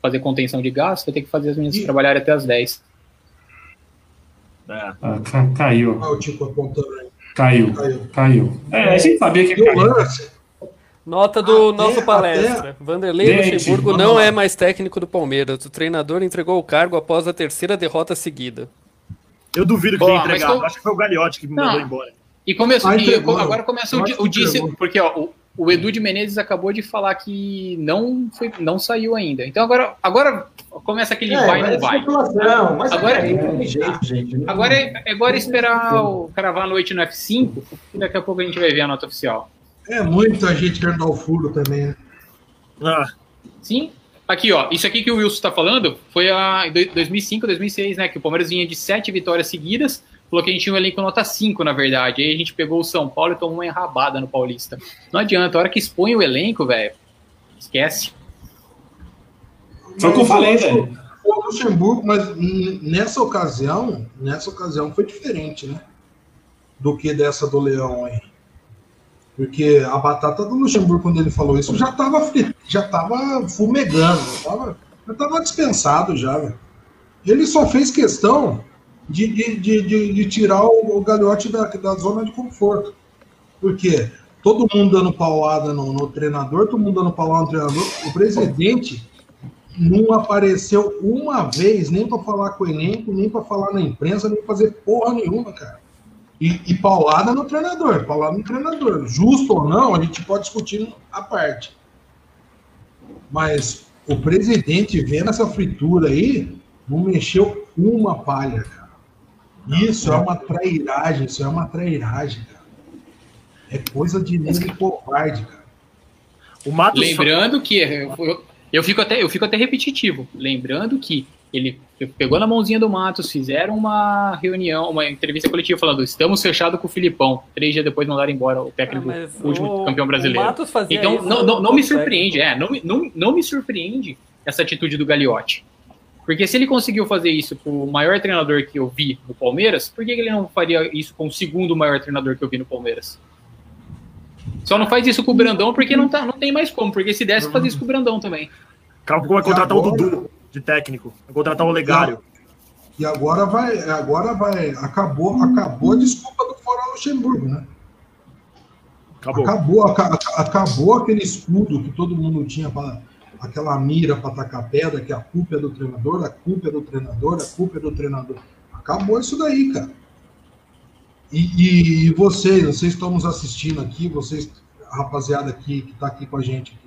fazer contenção de gastos, vai ter que fazer as meninas E- trabalharem até as 10. É. Ah, ca- caiu, tipo apontando aí. caiu, Caiu. caiu. É, a gente sabia que o caiu. lance, Nota do Até- nosso palestra. Vanderlei Gente, Luxemburgo não é mais técnico do Palmeiras. O treinador entregou o cargo após a terceira derrota seguida. Eu duvido que Pô, tenha entregado. tô- Acho que foi o Galiotti que me Não. mandou embora. E começou, Ah, e agora começa o, o disse, porque ó, o, o Edu de Menezes acabou de falar que não foi, não saiu ainda. Então agora, agora começa aquele vai mas não vai. especulação, mas Agora- agora não tem jeito, gente. Não- Agora é, é agora esperar o cravar a noite no F5 e daqui a pouco a gente vai ver a nota oficial. é muita gente querendo dar o furo também, né? Ah, Sim. Aqui, ó, isso aqui que o Wilson tá falando foi a em dois- 2005, 2006, né? Que o Palmeiras vinha de sete vitórias seguidas. Falou que a gente tinha um elenco nota 5, na verdade. Aí a gente pegou o São Paulo e tomou uma enrabada no Paulista. Não adianta, a hora que expõe o elenco, velho, esquece. Foi o que eu falei, velho. O Luxemburgo, mas nessa ocasião, nessa ocasião foi diferente, né? Do que dessa do Leão aí. Porque a batata do Luxemburgo, quando ele falou isso, já estava já tava fumegando, já estava já tava dispensado já, velho. Ele só fez questão de, de, de, de- tirar o, o da, da zona de conforto. Por quê? Todo mundo dando paulada no, no treinador, todo mundo dando paulada no treinador. O presidente não apareceu uma vez, nem para falar com o elenco, nem para falar na imprensa, nem fazer porra nenhuma, cara. E, e paulada no treinador, paulada no treinador. Justo ou não, a gente pode discutir à parte. Mas o presidente vendo essa fritura aí, não mexeu uma palha, cara. Isso é uma trairagem, isso é uma trairagem, cara. É coisa de nego covarde, cara. o Matos. Lembrando que eu, eu- eu fico até eu fico até repetitivo. Lembrando que ele pegou na mãozinha do Matos, fizeram uma reunião, uma entrevista coletiva falando: estamos fechados com o Filipão. Três dias depois mandaram embora o técnico, Ah, último o- campeão brasileiro. o Matos fazia Então, isso não, não, não me surpreende, técnico. é, não, me- não, não me surpreende essa atitude do Gagliotti. Porque se ele conseguiu fazer isso com o maior treinador que eu vi no Palmeiras, por que ele não faria isso com o segundo maior treinador que eu vi no Palmeiras? Só não faz isso com o Brandão porque não, tá, não tem mais como, porque se desse, fazia isso com o Brandão também. Calma, vai contratar o Agora- Dudu de técnico. Vai contratar o Legário. E agora vai, agora vai, acabou, acabou a desculpa do Fora Luxemburgo, né? Acabou. Acabou, aca- aca- acabou aquele escudo que todo mundo tinha para aquela mira para atacar pedra, que a culpa é do treinador, a culpa é do treinador, a culpa é do treinador. Acabou isso daí, cara. E, e- e vocês, vocês estão nos assistindo aqui, vocês, a rapaziada aqui que está aqui com a gente,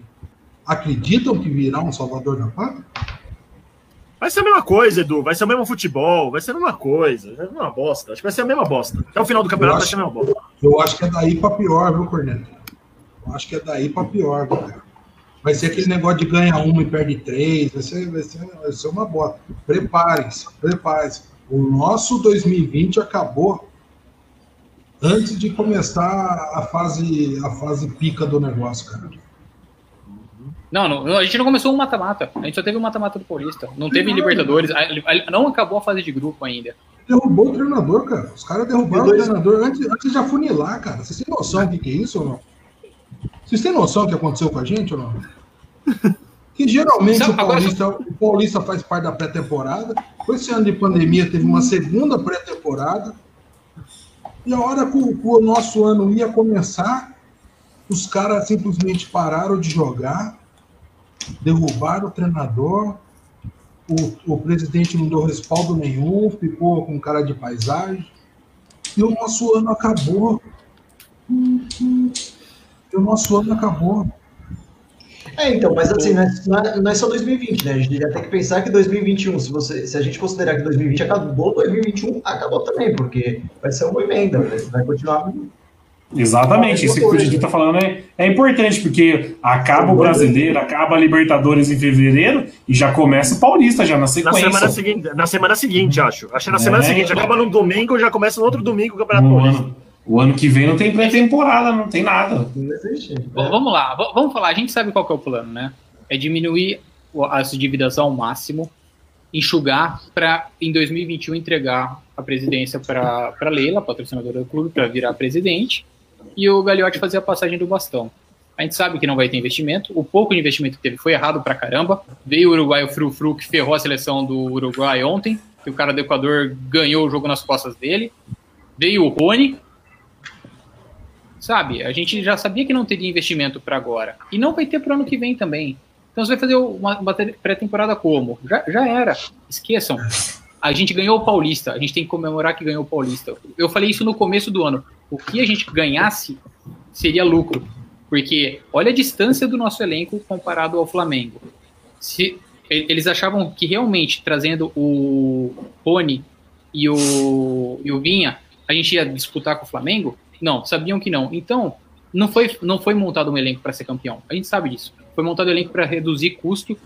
acreditam que virá um Salvador da Pátria? Vai ser a mesma coisa, Edu. Vai ser o mesmo futebol. Vai ser a mesma coisa. É uma bosta. Acho que vai ser a mesma bosta. Até o final do campeonato Eu vai ser a mesma bosta. Eu acho que é daí para pior, viu, Corneto? Eu acho que é daí para pior, cara. Vai ser aquele negócio de ganhar uma e perde três, vai ser, vai ser, vai ser uma bota. Preparem-se, preparem-se. O nosso 2020 acabou antes de começar a fase, a fase pica do negócio, cara. Não, não, a gente não começou um mata-mata. A gente só teve um mata-mata do Paulista. Não teve Libertadores. a- a- Não acabou a fase de grupo ainda. Derrubou o treinador, cara. Os caras derrubaram dois- o treinador antes, antes de afunilar, cara. Vocês têm noção do que, que é isso ou não? Vocês têm noção do que aconteceu com a gente ou não? Que geralmente Sabe, o, agora- Paulista, o Paulista faz parte da pré-temporada. Com esse ano de pandemia, teve uma segunda pré-temporada. E a hora que o, que o nosso ano ia começar, os caras simplesmente pararam de jogar, derrubaram o treinador, o, o presidente não deu respaldo nenhum, ficou com cara de paisagem. E o nosso ano acabou. E o nosso ano acabou. É, então, mas assim, não é, não é- é só 2020, né? A gente tem que pensar que 2021, se, você, se a gente considerar que 2020 acabou, 2021 acabou também, porque vai ser uma emenda, né? vai continuar. Exatamente, isso que o Didi está falando é, é importante, porque acaba o brasileiro, acaba a Libertadores em fevereiro e já começa o Paulista já na Na sequência. semana seguinte, na semana seguinte, acho. Acho que na É. semana seguinte. Acaba no domingo, já começa no outro domingo o Campeonato Paulista. O ano que vem não tem pré-temporada, não tem nada. V- Vamos lá, vamos falar. A gente sabe qual é o plano, né? É diminuir o- as dívidas ao máximo, enxugar para em 2021 entregar a presidência para Leila, patrocinadora do clube, para virar presidente, e o Gagliotti fazer a passagem do bastão. A gente sabe que não vai ter investimento. O pouco de investimento que teve foi errado pra caramba. Veio o uruguaio Fru Fru, que ferrou a seleção do Uruguai ontem, que o cara do Equador ganhou o jogo nas costas dele. Veio o Rony, Sabe, a gente já sabia que não teria investimento para agora. E não vai ter para o ano que vem também. Então você vai fazer uma, uma pré-temporada como? Já, já era. Esqueçam. A gente ganhou o Paulista. A gente tem que comemorar que ganhou o Paulista. Eu falei isso no começo do ano. O que a gente ganhasse seria lucro. Porque olha a distância do nosso elenco comparado ao Flamengo. Se eles achavam que realmente trazendo o Rony e o, e o Vinha, a gente ia disputar com o Flamengo, não, sabiam que não. Então, não foi, não foi montado um elenco para ser campeão. A gente sabe disso. Foi montado um elenco para reduzir custo,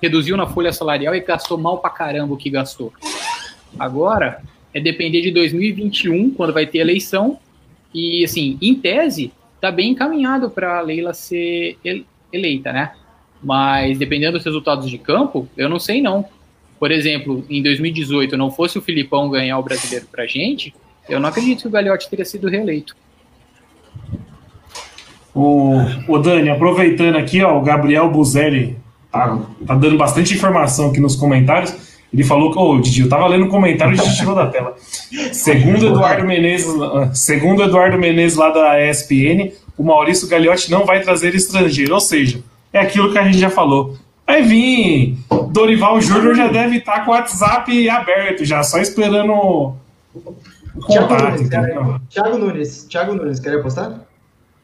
reduziu na folha salarial e gastou mal pra caramba o que gastou. Agora, é depender de 2021, quando vai ter eleição. E, assim, em tese, tá bem encaminhado para Leila ser eleita, né? Mas, dependendo dos resultados de campo, eu não sei não. Por exemplo, em 2018, não fosse o Filipão ganhar o brasileiro pra gente, eu não acredito que o Gagliotti teria sido reeleito. O, o Dani, aproveitando aqui, ó, o Gabriel Buzelli tá, tá dando bastante informação aqui nos comentários. Ele falou que, ô, Didi, eu tava lendo o comentário e tirou da tela. Segundo Eduardo Menezes, segundo Eduardo Menezes lá da ESPN, o Maurício Gagliotti não vai trazer estrangeiro, ou seja, é aquilo que a gente já falou. Vai vir, Dorival Júnior já deve estar com o WhatsApp aberto, já só esperando Thiago. Nunes, Thiago Nunes, Thiago Nunes, quer apostar?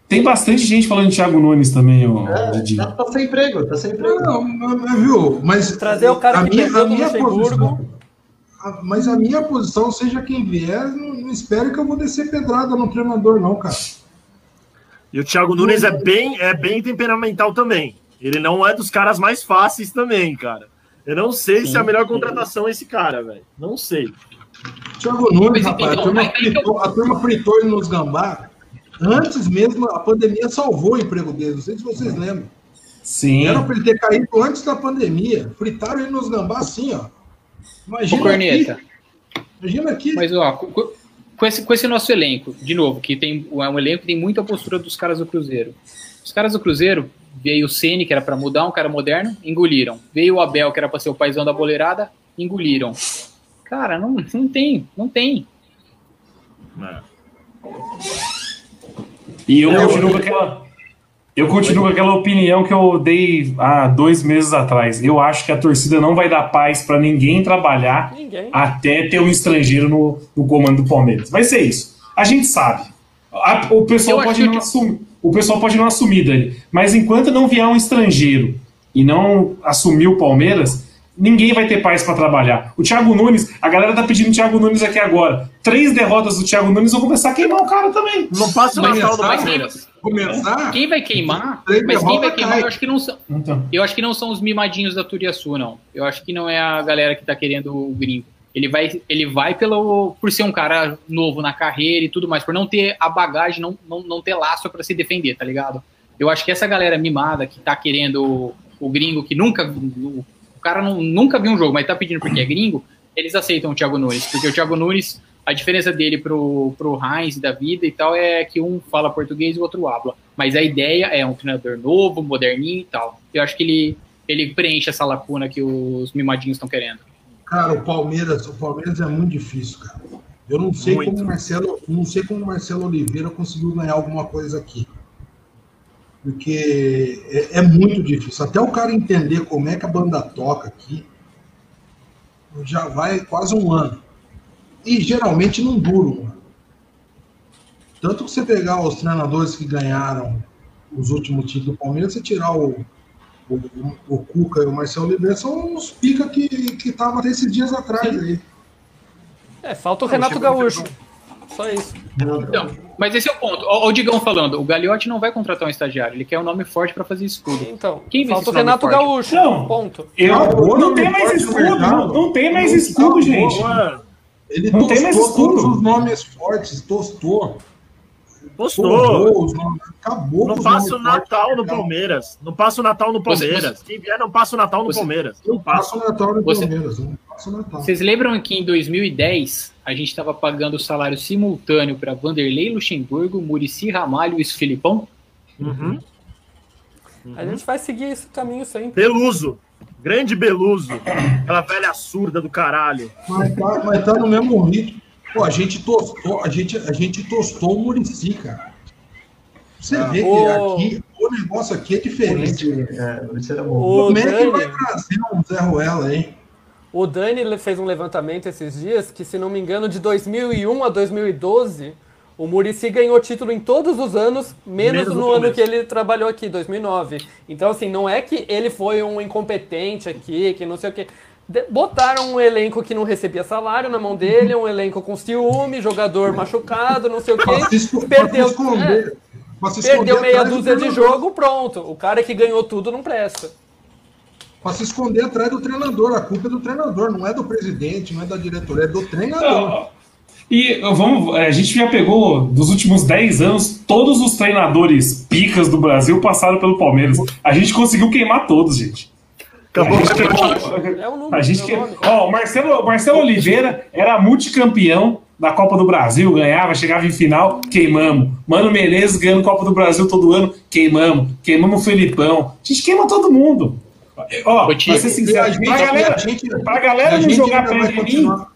Tem bastante gente falando de Thiago Nunes também, ô, É, Didi. tá, tá sem emprego, tá sem emprego. Não, mas, viu? Mas Trazer o cara a que minha, a minha posição, a- mas a minha posição, seja quem vier, não, não espere que eu vou descer pedrada no treinador, não, cara. E o Thiago Nunes é bem, é bem temperamental também. Ele não é dos caras mais fáceis também, cara. Eu não sei se é a melhor contratação esse cara, velho. Não sei. Thiago Nunes, Mas rapaz, então, a turma, fritou, a turma fritou ele nos gambá. Antes mesmo, a pandemia salvou o emprego dele. Não sei se vocês lembram. Sim. Era para ele ter caído antes da pandemia. Fritaram ele nos gambá assim, ó. Ô, Imagina Corneta. aqui. Imagina aqui. Mas, ó, com, com esse, com esse nosso elenco, de novo, que tem é um elenco que tem muita postura dos caras do Cruzeiro. Os caras do Cruzeiro, veio o Ceni que era para mudar, um cara moderno, engoliram. Veio o Abel, que era para ser o paizão da boleirada, engoliram. Cara, não, não tem, não tem. E eu, Eu- continuo com aquela. Eu continuo com aquela opinião que eu dei há dois meses atrás. Eu acho que a torcida não vai dar paz pra ninguém trabalhar Ninguém. até ter um estrangeiro no, no comando do Palmeiras. Vai ser isso. A gente sabe. A- o pessoal Eu pode que não eu- assumir. O pessoal pode não assumir, Dani. Mas enquanto não vier um estrangeiro e não assumir o Palmeiras, ninguém vai ter paz pra trabalhar. O Thiago Nunes, a galera tá pedindo o Thiago Nunes aqui agora. Três derrotas do Thiago Nunes vão começar a queimar o cara também. Não passa o Natal do Palmeiras. Começar. Quem vai queimar? Três Mas quem vai queimar, eu acho que não são. Então. Eu acho que não são os mimadinhos da Turiaçu, não. Eu acho que não é a galera que tá querendo o gringo. Ele vai, ele vai pelo, por ser um cara novo na carreira e tudo mais, por não ter a bagagem, não, não, não ter laço para se defender, tá ligado? Eu acho que essa galera mimada que tá querendo o, o gringo, que nunca. O cara não, nunca viu um jogo, mas tá pedindo porque é gringo, eles aceitam o Thiago Nunes. Porque o Thiago Nunes, a diferença dele pro, pro Heinz da vida e tal é que um fala português e o outro habla. Mas a ideia é um treinador novo, moderninho e tal. Eu acho que ele, ele preenche essa lacuna que os mimadinhos estão querendo. Cara, o Palmeiras, o Palmeiras é muito difícil, cara. Eu não sei Muito. como o Marcelo, não sei como o Marcelo Oliveira conseguiu ganhar alguma coisa aqui. Porque é, é muito difícil. Até o cara entender como é que a banda toca aqui, já vai quase um ano. E geralmente não dura um ano. Tanto que você pegar os treinadores que ganharam os últimos títulos do Palmeiras, você tirar o, o, o Cuca e o Marcelo Oliveira são os pica que estavam até esses dias atrás aí. É, falta o Renato Gaúcho. Só isso. Então, mas esse é o ponto. Ó o Digão falando, o Gagliotti não vai contratar um estagiário, ele quer um nome forte para fazer escudo. Então, Quem falta o Renato forte? Gaúcho. Não. Ponto. Eu, não não tem mais escudo, não, não tem mais escudo, gente. Boa. Ele Não tem mais tostou escudo. todos os nomes fortes, tostou. Postou. Acabou Não passa o. Natal no Palmeiras. Não passa o Natal no Você- Palmeiras. Quem vier não passa o Natal no Você- Palmeiras. Eu Não passa. passo o Natal no Palmeiras, eu o. Vocês lembram que em 2010 a gente estava pagando salário simultâneo para Vanderlei Luxemburgo, Murici Ramalho e Filipão? Uhum. A gente vai seguir esse caminho sempre. Beluso. Grande Beluso. Aquela velha surda do caralho. Mas tá, mas tá no mesmo ritmo. Pô, a gente tostou, a gente, a gente tostou o Murici, cara. Você vê que Ô. aqui, o negócio aqui é diferente. É, era bom. O Como é que vai trazer um Zé Ruela, hein? O Dani fez um levantamento esses dias que, se não me engano, de 2001 a 2012, o Murici ganhou título em todos os anos, menos, Menos no no ano que ele trabalhou aqui, 2009. Então, assim, não é que ele foi um incompetente aqui, que não sei o quê. De- Botaram um elenco que não recebia salário na mão dele, um elenco com ciúme, jogador machucado, não sei o quê. pra Perdeu, pra se perdeu meia dúzia de jogo, pronto. O cara que ganhou tudo não presta. Pra se esconder atrás do treinador. A culpa é do treinador, não é do presidente, não é da diretoria, é do treinador. E vamos, a gente já pegou dos últimos 10 anos, todos os treinadores picas do Brasil passaram pelo Palmeiras. A gente conseguiu queimar todos, gente. Acabou. A gente queimou- É o número, A gente é que... Ó, o Marcelo, o Marcelo Oliveira era multicampeão da Copa do Brasil, ganhava, chegava em final, queimamos. Mano Menezes ganhando Copa do Brasil todo ano, queimamos. Queimamos o Felipão. A gente queima todo mundo. Ó, Ô, pra ser E a sincero, gente- pra galera, a gente- pra galera a não gente jogar perto de mim, continuar.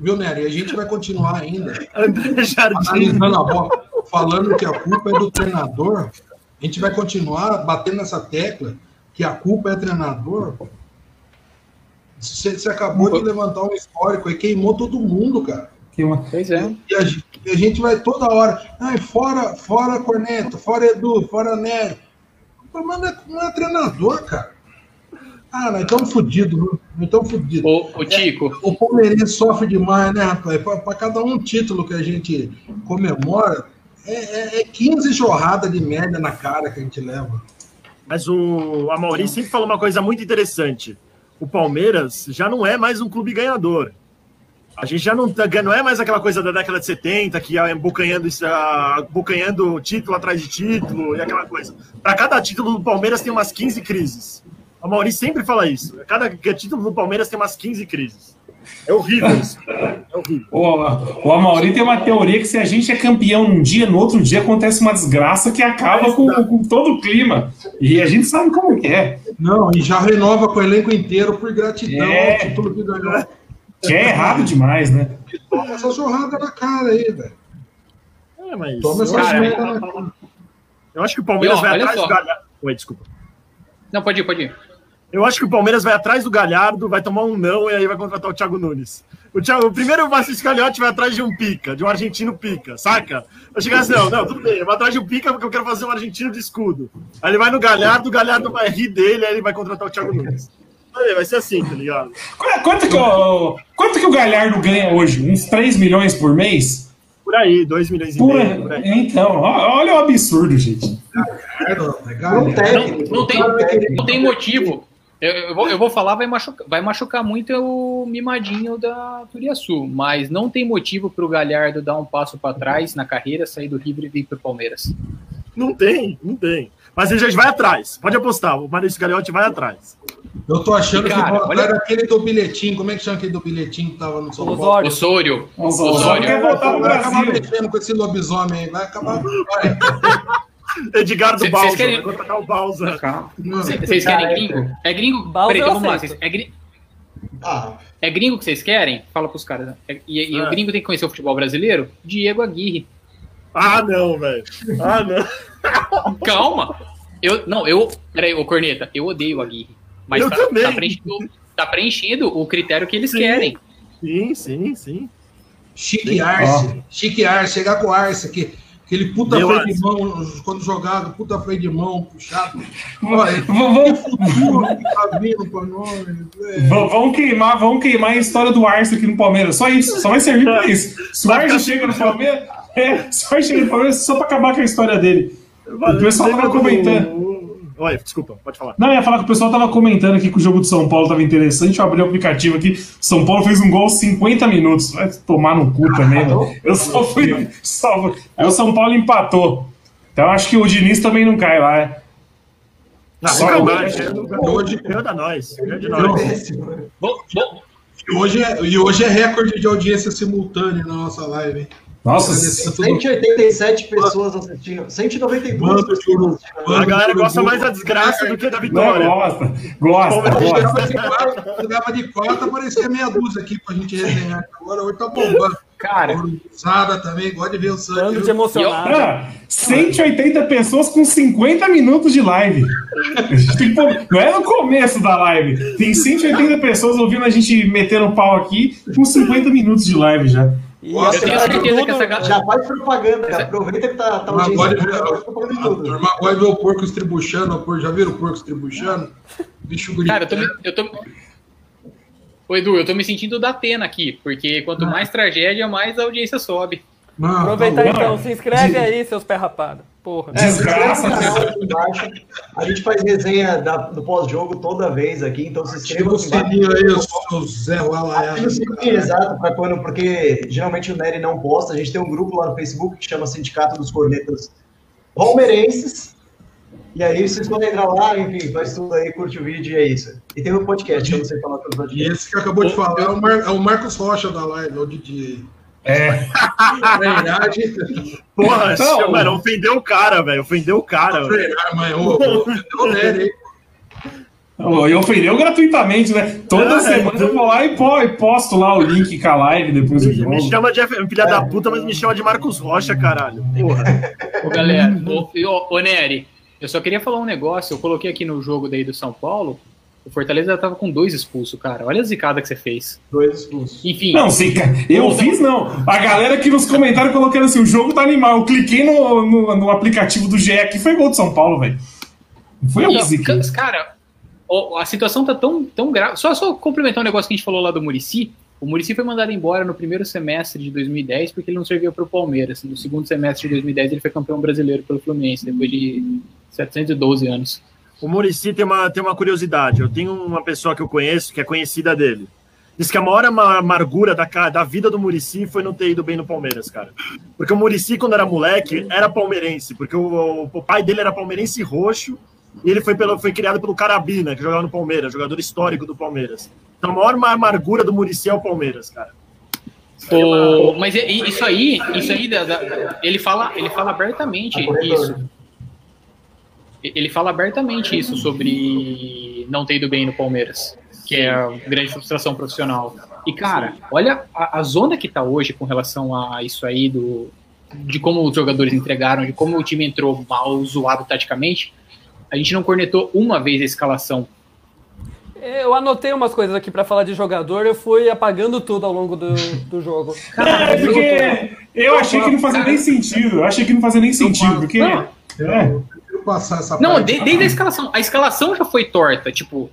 Viu, Nery? A gente vai continuar ainda André Jardim. analisando a bola, falando que a culpa é do treinador. A gente vai continuar batendo nessa tecla que a culpa é treinador. Você, você acabou de levantar um histórico e queimou todo mundo, cara. queima. Pois é. E a, gente- e a gente vai toda hora. Ai, fora, fora Corneto, fora Edu, fora Nery. Mas não é, não é treinador, cara. Ah, nós estamos fodidos, viu? Nós estamos fodidos. Ô, ô Tico, O Palmeirense sofre demais, né, rapaz? Para cada um título que a gente comemora, é, é, é 15 jorradas de merda na cara que a gente leva. Mas o Amaury sempre falou uma coisa muito interessante. O Palmeiras já não é mais um clube ganhador. A gente já não, tá- não é mais aquela coisa da década de 70, que ia ah, abocanhando título atrás de título e aquela coisa. Para cada título do Palmeiras tem umas 15 crises. A Mauri sempre fala isso. Cada título do Palmeiras tem umas 15 crises. É horrível isso. É horrível. O, o Amaury tem uma teoria que se a gente é campeão num dia, no outro dia acontece uma desgraça que acaba com, com todo o clima. E a gente sabe como que é. Não, e já renova com o elenco inteiro por gratidão É. ao título que ganhou. Que é errado demais, né? Toma essa jorrada na cara aí, velho. É, mas Toma essa eu, acho, merda na cara. eu acho que o Palmeiras E, ó, vai atrás do Galhardo. Ué, desculpa. não, pode ir, pode ir. Eu acho que o Palmeiras vai atrás do Galhardo, vai tomar um não e aí vai contratar o Thiago Nunes. O, Thiago, o primeiro Márcio Galhote vai atrás de um pica, de um argentino pica, saca? Vai chegar assim, não, não, tudo bem, eu vou atrás de um pica porque eu quero fazer um argentino de escudo. Aí ele vai no Galhardo, o Galhardo vai rir dele, aí ele vai contratar o Thiago Nunes. Aí, vai ser assim, tá ligado? Qu- Quanto que, o, quanto que o Galhardo ganha hoje? Uns 3 milhões por mês? Por aí, 2 milhões e Por, meio, por aí. então, olha o absurdo, gente. Não tem. Não tem, não tem motivo. Eu, eu vou, eu vou falar, vai machucar, vai machucar muito o mimadinho da Turiaçu, mas não tem motivo para o Galhardo dar um passo para trás na carreira, sair do River e vir para o Palmeiras. Não tem, não tem. Mas ele já vai atrás, pode apostar, o Maurício Gagliotti vai atrás. Eu tô achando Cara, que vão olha- atrás daquele do bilhetinho. Como é que chama aquele do bilhetinho que tava no São Paulo? Osório. Osório. O Osório Osório. Vai acabar mexendo com esse lobisomem aí. Vai acabar. Vai. Edgar do Cê- querem- vai contratar o Balsa. Não. Vocês querem gringo? É gringo? Balsa Peraí, então vamos lá. vocês- É, gri- Ah, é gringo que vocês querem? Fala pros caras. né? É- E, e Ah. o gringo tem que conhecer o futebol brasileiro? Diego Aguirre. Ah, não, velho. Ah, não. Calma! Eu, não, eu. Peraí, ô Corneta, eu odeio o Aguirre. Mas Eu tá, também. tá preenchendo, tá preenchendo o critério que eles Sim. querem. Sim, sim, sim. Chique Arce. Chique Arce. Chegar com o Arce aqui. Aquele puta freio de mão, quando jogava, puta freio de mão, puxado. Vamos, Futuro que tá vindo pra nós. é. vamos- vamos queimar, vamos queimar a história do Arce aqui no Palmeiras. Só isso, só vai servir pra isso. Se o Arce chega no Palmeiras, é, se o Arce chega no Palmeiras, só pra acabar com a história dele. O pessoal tava comentando. Oi, desculpa, pode falar. Não, eu ia falar que o pessoal tava comentando aqui que o jogo do São Paulo tava interessante. Eu abri o aplicativo aqui. São Paulo fez um gol aos 50 minutos. Vai tomar no cu também, mano. Eu só fui. Só... Aí o São Paulo empatou. Então eu acho que o Diniz também não cai lá. é. Não, Só. Hoje- da nós. Ganhou de Não. nós. Bom, bom, E hoje, é, e hoje é recorde de audiência simultânea na nossa live, hein? Nossa, Agradecer a todo 187 pessoas assistindo. 192 Bando de pessoas assistindo. A galera gosta mais da desgraça do que da não, vitória. gosta, gosta, A gente gosta. jogava de quarta, jogava de quarta, parecia meia dúzia aqui pra gente resenhar. Agora hoje tá bombando. cara, Sada também, gosta de ver o sangue. de emocionado. Ah, 180 pessoas com 50 minutos de live. Tem pôr- Não é no começo da live. Tem 180 pessoas ouvindo a gente meter o pau aqui com 50 minutos de live já. E Nossa, eu tenho certeza que tudo, essa galera. Já faz propaganda, cara. aproveita que tá, tá audiência. gosta de ver- faz propaganda de A tudo. turma o porco estribuchando. o porco- Já viram o porco estribuchando? Bicho. Cara, eu tô, me, eu tô. Ô, Edu, eu tô me sentindo da Atena aqui, porque quanto mais tragédia, mais a audiência sobe. Não, tá Aproveitar então, se inscreve aí, seus pé rapada. Porra. É, se inscreve Desgraça. embaixo. A gente faz resenha da- do pós-jogo toda vez aqui, então se inscreva o aqui embaixo. sininho aí, o seu Zé Ativa o sininho, exato, pra quando, porque geralmente o Nery não posta. A gente tem um grupo lá no Facebook que chama Sindicato dos Cornetas Palmeirenses. E aí vocês podem entrar lá, enfim, faz tudo aí, curte o vídeo e é isso. E tem o podcast, que eu não sei falar todos os E esse que acabou de falar é o, Mar- é o Marcos Rocha da live, é o DJ. É. Na verdade, Porra, Não. mano, ofendeu o cara, velho. Ofendeu o cara. mas Nery, hein? E ofendeu gratuitamente, né? Toda É. semana eu vou lá e po- e posto lá o link com a live depois do jogo. Me chama de filha da puta, mas me chama de Marcos Rocha, caralho. Porra. Ô, galera, ô, ô, ô, Nery, eu só queria falar um negócio. Eu coloquei aqui no jogo daí do São Paulo. O Fortaleza tava com dois expulsos, cara. Olha a zicada que você fez. Dois expulsos. Enfim, Não, cara. Eu fiz não. A galera aqui nos comentários colocando assim: o jogo tá animal. Eu cliquei no, no, no aplicativo do GE aqui foi gol de São Paulo, velho. Não Foi eu que Não, ziquei. ca- cara, a situação tá tão, tão grave. Só, só complementar um negócio que a gente falou lá do Murici. O Murici foi mandado embora no primeiro semestre de 2010 porque ele não serviu para o Palmeiras. No segundo semestre de 2010 ele foi campeão brasileiro pelo Fluminense, depois de 712 anos. O Murici tem uma, tem uma curiosidade. Eu tenho uma pessoa que eu conheço, que é conhecida dele. Diz que a maior ama- amargura da, da vida do Murici foi não ter ido bem no Palmeiras, cara. Porque o Murici, quando era moleque, era palmeirense. Porque o, o pai dele era palmeirense roxo. E ele foi, pelo, foi criado pelo Carabina, que jogava no Palmeiras, jogador histórico do Palmeiras. Então a maior ma- amargura do Murici é o Palmeiras, cara. O- mas e- isso aí, isso aí, da- da- ele fala, ele fala abertamente isso. Ele fala abertamente isso sobre não ter ido bem no Palmeiras, que é a grande frustração profissional. E cara, olha a, a zona que tá hoje com relação a isso aí do de como os jogadores entregaram, de como o time entrou mal zoado taticamente. A gente não cornetou uma vez a escalação. Eu anotei umas coisas aqui pra falar de jogador, eu fui apagando tudo ao longo do, do jogo. É, porque eu achei que não fazia nem sentido. Eu achei que não fazia nem sentido. Porque. Não. É. Passar essa Não, desde a escalação. A escalação já foi torta. Tipo,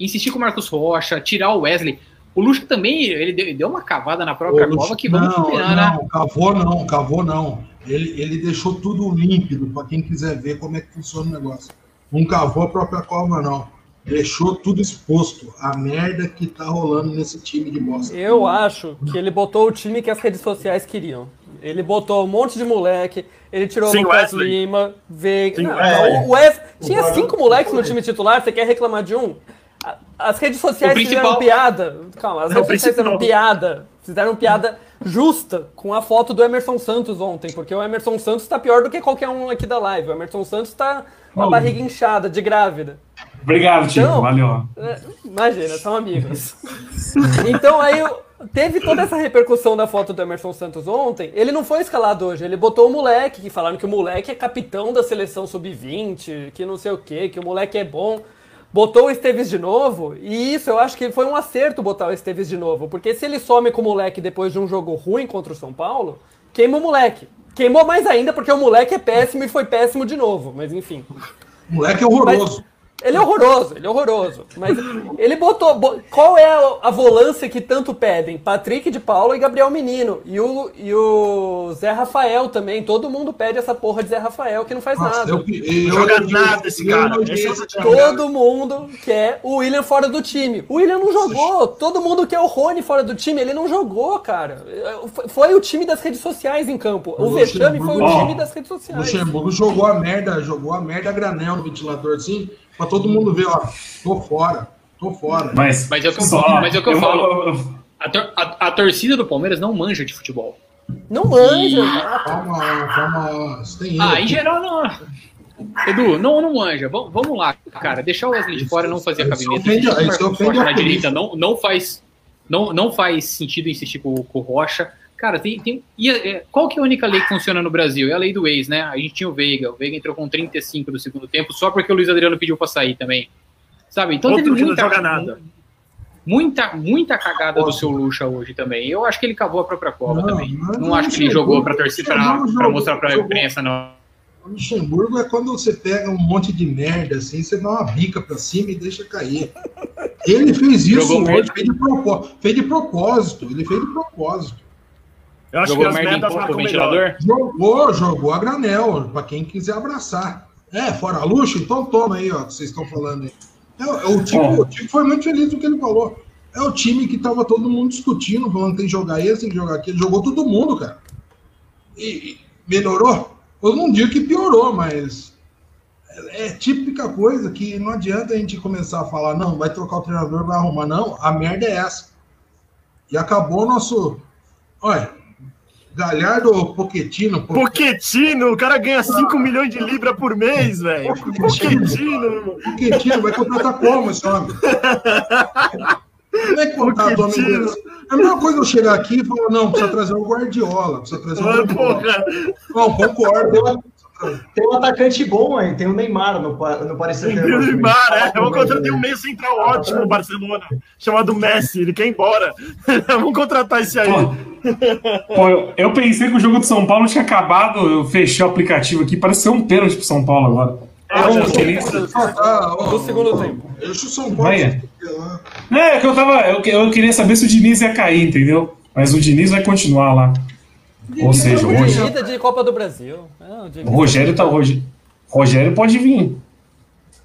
insistir com o Marcos Rocha, tirar o Wesley. O Lucha também, ele deu, deu uma cavada na própria Ô, cova que vamos não, combinar, né? não, cavou não, cavou não. Ele, ele deixou tudo límpido para quem quiser ver como é que funciona o negócio. Não cavou a própria cova, não. Deixou tudo exposto. A merda que tá rolando nesse time de bosta. Eu acho que ele botou o time que as redes sociais queriam. Ele botou um monte de moleque, ele tirou o Sim, Lucas Wesley. Lima, Veiga. Sim, Não, o Wes... Tinha cinco moleques no time titular, você quer reclamar de um? As redes sociais fizeram piada. Calma, as redes sociais fizeram piada. Fizeram piada justa com a foto do Emerson Santos ontem, porque o Emerson Santos tá pior do que qualquer um aqui da live. O Emerson Santos tá com a barriga inchada, de grávida. Obrigado, Tico. Então- Valeu. É, Imagina, são amigos. Então aí teve toda essa repercussão da foto do Emerson Santos ontem. Ele não foi escalado hoje, ele botou o moleque, que falaram que o moleque é capitão da seleção sub-20, que não sei o que, que o moleque é bom. Botou o Esteves de novo, e isso eu acho que foi um acerto botar o Esteves de novo, porque se ele some com o moleque depois de um jogo ruim contra o São Paulo, queima o moleque. queimou mais ainda porque o moleque é péssimo e foi péssimo de novo, mas enfim. O moleque é horroroso. Ele é horroroso, ele é horroroso. Mas ele botou. bo- Qual é a, a volância que tanto pedem? Patrick de Paula e Gabriel Menino. E o, e o Zé Rafael também. Todo mundo pede essa porra de Zé Rafael que não faz Nossa, nada. eu, eu, Não joga eu- nada esse cara. é o cara. Todo mundo quer o William fora do time. O William não jogou. Todo mundo quer o Rony fora do time. Ele não jogou, cara. Foi- o time das redes sociais em campo. O O Vexame foi o time das redes O sociais. Luxemburgo jogou a merda, jogou a merda a granel no ventilador, assim, pra todo mundo ver, ó, tô fora, tô fora. Mas, Mas é o que eu- só- mas é o que eu falo. eu- eu- A, tor- a- a torcida do Palmeiras não manja de futebol. Não manja. E-. Calma calma tem Ah, em geral não. Edu, não, não manja. Vam- Vamos lá, cara. Deixar o Wesley de fora não fazer a Isso cabineta. ofende- isso Marcos ofende na direita não, não faz. Não, não faz sentido insistir com, com o Rocha. Cara, tem. tem e, é, qual que é a única lei que funciona no Brasil? É a lei do ex, né? A gente tinha o Veiga. O Veiga entrou com 35 do segundo tempo só porque o Luiz Adriano pediu pra sair também. Sabe? Então Outro teve que não muita, joga nada. Muita, muita cagada do seu Lucha hoje também. Eu acho que ele cavou a própria cova Não, também. Não o acho que ele jogou pra torcer, pra, pra mostrar pra jogou- imprensa, não. O Luxemburgo é quando você pega um monte de merda assim, você dá uma bica pra cima e deixa cair. Ele fez isso Jogou hoje, fez de, fez de propósito. Ele fez de propósito. Eu acho Jogou que as merda marcam ventilador? Jogou, jogou a granel, pra quem quiser abraçar. É, fora luxo, então toma aí, ó, que vocês estão falando aí. É, é o, time, o time foi muito feliz no que ele falou. É o time que tava todo mundo discutindo, falando tem que jogar esse, tem que jogar aquele. Jogou todo mundo, cara. E, e melhorou? Eu não digo que piorou, mas é, é típica coisa que não adianta a gente começar a falar, não, vai trocar o treinador, vai arrumar. Não, a merda é essa. E acabou o nosso. Olha, Galhardo Poquetino. Poquetino, o cara ganha 5 milhões de libras por mês, velho. Poquetino. Poquetino vai contratar como esse homem? Como é que contrata o homem? É a mesma coisa eu chegar aqui e falar, não, precisa trazer o Guardiola, precisa trazer o Ah, Guardiola. Não, concordo. Tem um atacante bom aí, tem o Neymar no, no Paris Tem o Neymar, é. Eu contratei um meio central ótimo no Barcelona, chamado Messi. Ele quer ir embora. Vamos contratar esse aí. Pô, pô, eu- eu pensei que o jogo do São Paulo tinha acabado, eu fechei o aplicativo aqui, parece ser um pênalti pro São Paulo agora. Ah, já Diniz- Ah, tá, ó, No segundo ó, tempo. Deixa o São Paulo. Vai, É, é que eu tava. Eu, eu queria saber se o Diniz ia cair, entendeu? Mas o Diniz vai continuar lá. Ou seja, o Rogério, Corrida de Copa do Brasil. É, o Diniz- o Rogério tá. Rogério, Rogério pode vir.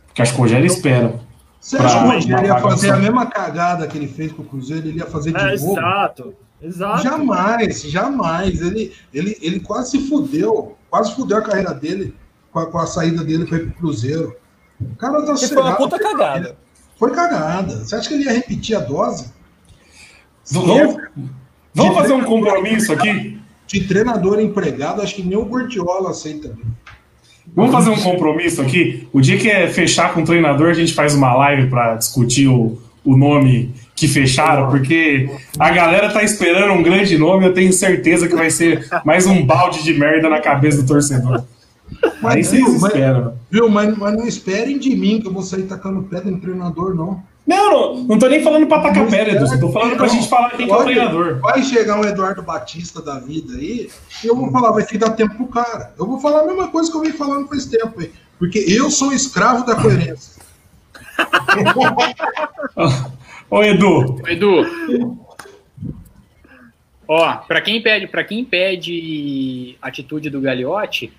Porque acho que o Rogério espera. Você acha que o Rogério ia fazer a mesma cagada que ele fez com o Cruzeiro, ele ia fazer de É, novo? exato. Exato. Jamais, jamais. Ele, ele, ele quase se fudeu, quase fudeu a carreira dele com a, com a saída dele para ir pro Cruzeiro. O cara tá foi uma puta cagada. Foi cagada. Você acha que ele ia repetir a dose? Vamos, vamos fazer um compromisso aqui? De treinador empregado, acho que nem o Guardiola aceita. Vamos fazer um compromisso aqui? O dia que é fechar com o treinador, a gente faz uma live para discutir o, o nome que fecharam, porque a galera tá esperando um grande nome, eu tenho certeza que vai ser mais um balde de merda na cabeça do torcedor. Aí vocês viu, mas- esperam. Viu? Mas, mas não esperem de mim que eu vou sair tacando pedra no treinador, não. Não, não, não tô nem falando pra tacar pedra, Edu. Eu tô falando pra gente falar quem que é o treinador. Vai chegar um Eduardo Batista da vida aí, e eu vou falar, vai ter que dar tempo pro cara. Eu vou falar a mesma coisa que eu venho falando faz tempo aí. Porque eu sou escravo da coerência. Ô, Edu, Edu. Ó, pra quem pede, para quem pede atitude do Gagliotti,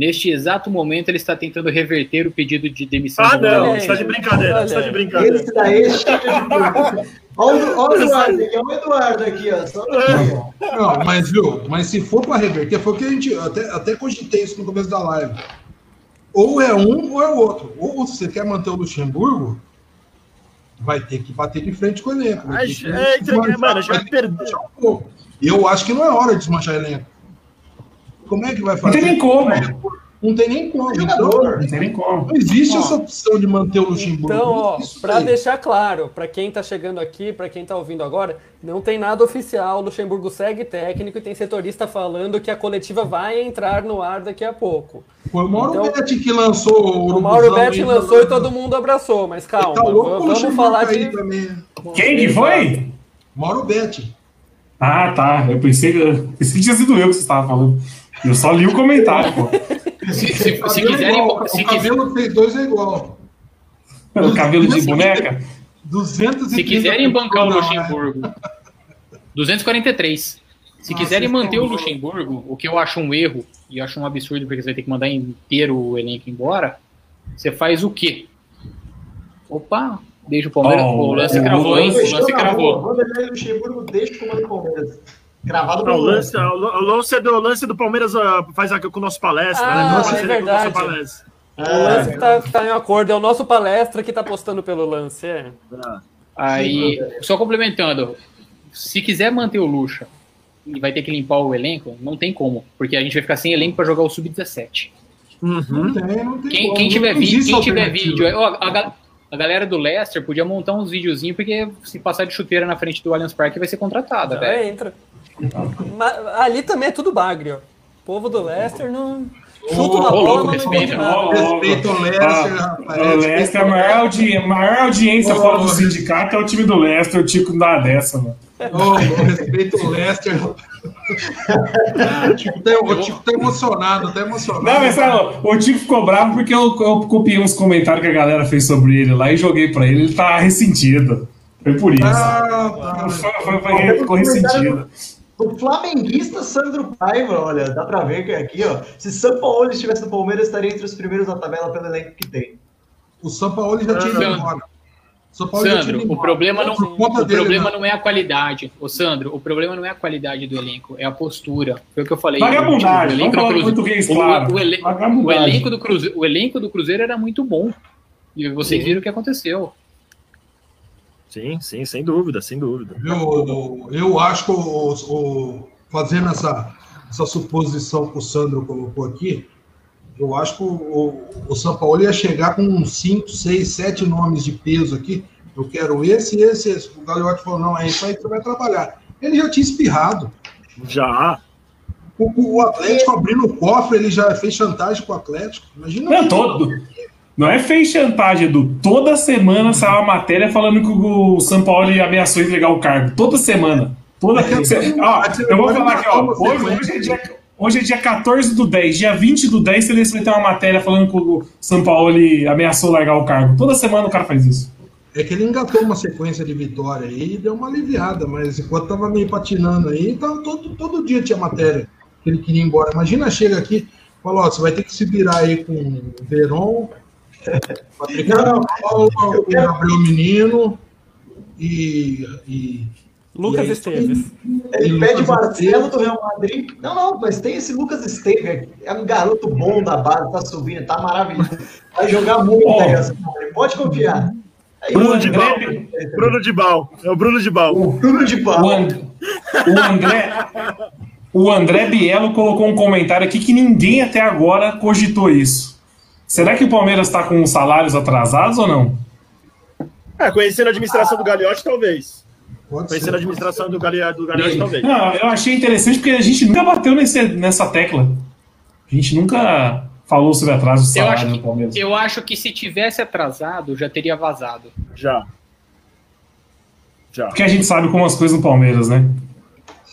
neste exato momento ele está tentando reverter o pedido de demissão Ah, do não. Você tá de brincadeira. Você tá de brincadeira. Esse daí é. Olha o olha o Eduardo aqui, olha o Eduardo aqui, ó. Só ó. Não, mas viu, mas se for para reverter, foi o que a gente eu até, até cogitei isso no começo da live. Ou é um ou é o outro. Ou você quer manter o Luxemburgo, vai ter que bater de frente com o elenco. Ai, que é, desmanchar- mano, a gente vai ter que perder. desmanchar um pouco. Eu acho que não é hora de desmanchar elenco. Como é que vai não fazer? tem nem como. Não tem nem como. Então, Jogador. Não tem nem como. não existe essa opção de manter o Luxemburgo. Então, Não ó, aí. deixar claro, pra quem tá chegando aqui, pra quem tá ouvindo agora, não tem nada oficial. O Luxemburgo segue técnico e tem setorista falando que a coletiva vai entrar no ar daqui a pouco. Foi o Mauro Então, Betti que lançou o O Mauro Betti lançou e todo mundo abraçou, mas calma, Tá louco v- o vamos Luxemburgo falar de. também. Quem que foi? Mauro Betti. Ah, tá. Eu pensei pensei que tinha sido eu que você estava falando. Eu só li o comentário, pô. Se, se, se é quiserem. igual, Se, o cabelo fez dois é igual. O cabelo de boneca. 230 se quiserem bancar o é. Luxemburgo. 243. Se Ah, quiserem manter o Luxemburgo, o que eu acho um erro, e eu acho um absurdo, porque você vai ter que mandar inteiro o elenco embora, você faz o quê? Opa, deixa o Palmeiras. Oh, o lance cravou, hein? O lance cravou. Vanderlei Luxemburgo deixa o comando Palmeiras. Gravado o pelo lance, o lance, do, o lance do Palmeiras ah, faz aqui com o nosso palestra, Ah, né? é Parceria com o verdade. nosso palestra. O lance que tá, que tá em acordo é o nosso palestra que tá postando pelo lance. É. Ah, Aí, só complementando, se quiser manter o Luxa e vai ter que limpar o elenco, não tem como, porque a gente vai ficar sem elenco para jogar o Sub-17. Uhum. Não tem, não tem Quem, como, quem tiver, vídeo, existe quem tiver vídeo, ó, a, a galera do Leicester podia montar uns videozinhos, porque se passar de chuteira na frente do Allianz Parque vai ser contratada, velho. entra. Mas ali também é tudo bagre, ó. O povo do Leicester não. Chuto na ô, bola, louco, não respeita, Respeita o Leicester, Ah, rapaz. O Leicester, a maior, audi maior audiência fora do sindicato é o time do Leicester. O Tico não dá dessa, mano. Ô, respeita o Leicester. o Tico tá, o Tico tá emocionado, tá emocionado. Não, mas sabe, o Tico ficou bravo porque eu, eu copiei uns comentários que a galera fez sobre ele lá e joguei pra ele. Ele tá ressentido. Foi por isso. Ah, tá. Foi, foi, foi, ficou ressentido. O flamenguista Sandro Paiva, olha, dá pra ver que aqui, ó. Se São Paulo estivesse no Palmeiras, estaria entre os primeiros da tabela pelo elenco que tem. O São Paulo já tinha ido Sandro. embora. O São Paulo já tinha Sandro, o problema não, o dele, problema né? não é a qualidade. Ô, Sandro, o problema não é a qualidade do elenco, é a postura. Foi o que eu falei. Vagabundagem, O elenco do em português, o- claro. o ele- o Vagabundagem. elenco do Cruzeiro, o elenco do Cruzeiro era muito bom. E vocês viram o que aconteceu. Sim, sim, sem dúvida, sem dúvida. Eu, eu acho que o, o- fazendo essa, essa suposição que o Sandro colocou aqui, eu acho que o, o, São Paulo ia chegar com uns 5, 6, 7 nomes de peso aqui. Eu quero esse, esse, esse. O Gagliotti falou: não, é isso aí que você vai trabalhar. Ele já tinha espirrado. Já. O, o Atlético abrindo o cofre, ele já fez chantagem com o Atlético. Imagina isso. todo. Não é fez chantagem, Edu. Toda semana saiu uma matéria falando que o São Paulo ameaçou entregar o cargo. Toda semana. Toda... Ó, eu vou falar aqui, ó. Hoje, hoje, é dia, hoje é dia 14 do 10. Dia 20 do 10, você vai ter uma matéria falando que o São Paulo ameaçou largar o cargo. Toda semana o cara faz isso. É que ele engatou uma sequência de vitória aí e deu uma aliviada, mas enquanto tava meio patinando aí, tava todo, todo dia tinha matéria que ele queria ir embora. Imagina, chega aqui, fala, ó, você vai ter que se virar aí com o Patrick Não. Paulo, o Gabriel Menino e, e Lucas E aí, Esteves. Ele E pede Lucas Marcelo Esteves. do Real Madrid. Não, não, mas tem esse Lucas Esteves aqui. É um garoto bom da base, tá subindo, tá maravilhoso. Vai jogar muito cara. Pode confiar. Aí, Bruno o de Bal. Bruno de Bal. É o Bruno de Bal. Bruno de Pau. O, And- o André. O André Bielo colocou um comentário aqui que ninguém até agora cogitou isso. Será que o Palmeiras está com os salários atrasados ou não? É, conhecendo a administração do Gagliotti, talvez. pode Conhecendo a administração do Gagliotti, do Gagliotti talvez. Não, eu achei interessante porque a gente nunca bateu nesse, nessa tecla. A gente nunca falou sobre atraso de Eu salário acho, no Palmeiras. que, eu acho que se tivesse atrasado, já teria vazado. Já. Já. Porque a gente sabe como as coisas no Palmeiras, né?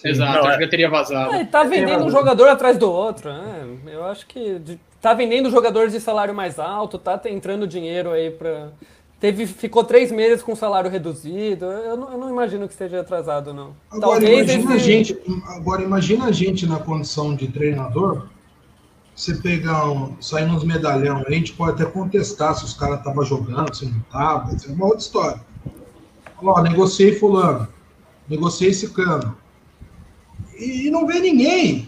Exato, Não, é. já teria vazado. É, tá vendendo um jogador atrás do outro. né? Eu acho que de- tá vendendo jogadores de salário mais alto, tá entrando dinheiro aí pra. Teve, ficou três meses com salário reduzido. Eu não, eu não imagino que esteja atrasado, não. Agora, Talvez imagina a esse- gente, agora imagina a gente na condição de treinador, você pegar um, sair nos medalhão, a gente pode até contestar se os caras estavam jogando, se não estavam, é uma outra história. Ó, negociei fulano, negociei esse cano. E, e não vê ninguém.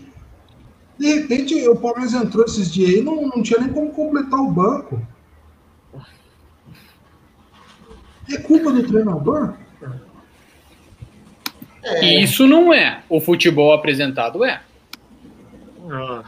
De repente o Palmeiras entrou esses dias aí e não, não tinha nem como completar o banco. É culpa do treinador? E isso não é. O futebol apresentado é. Ah.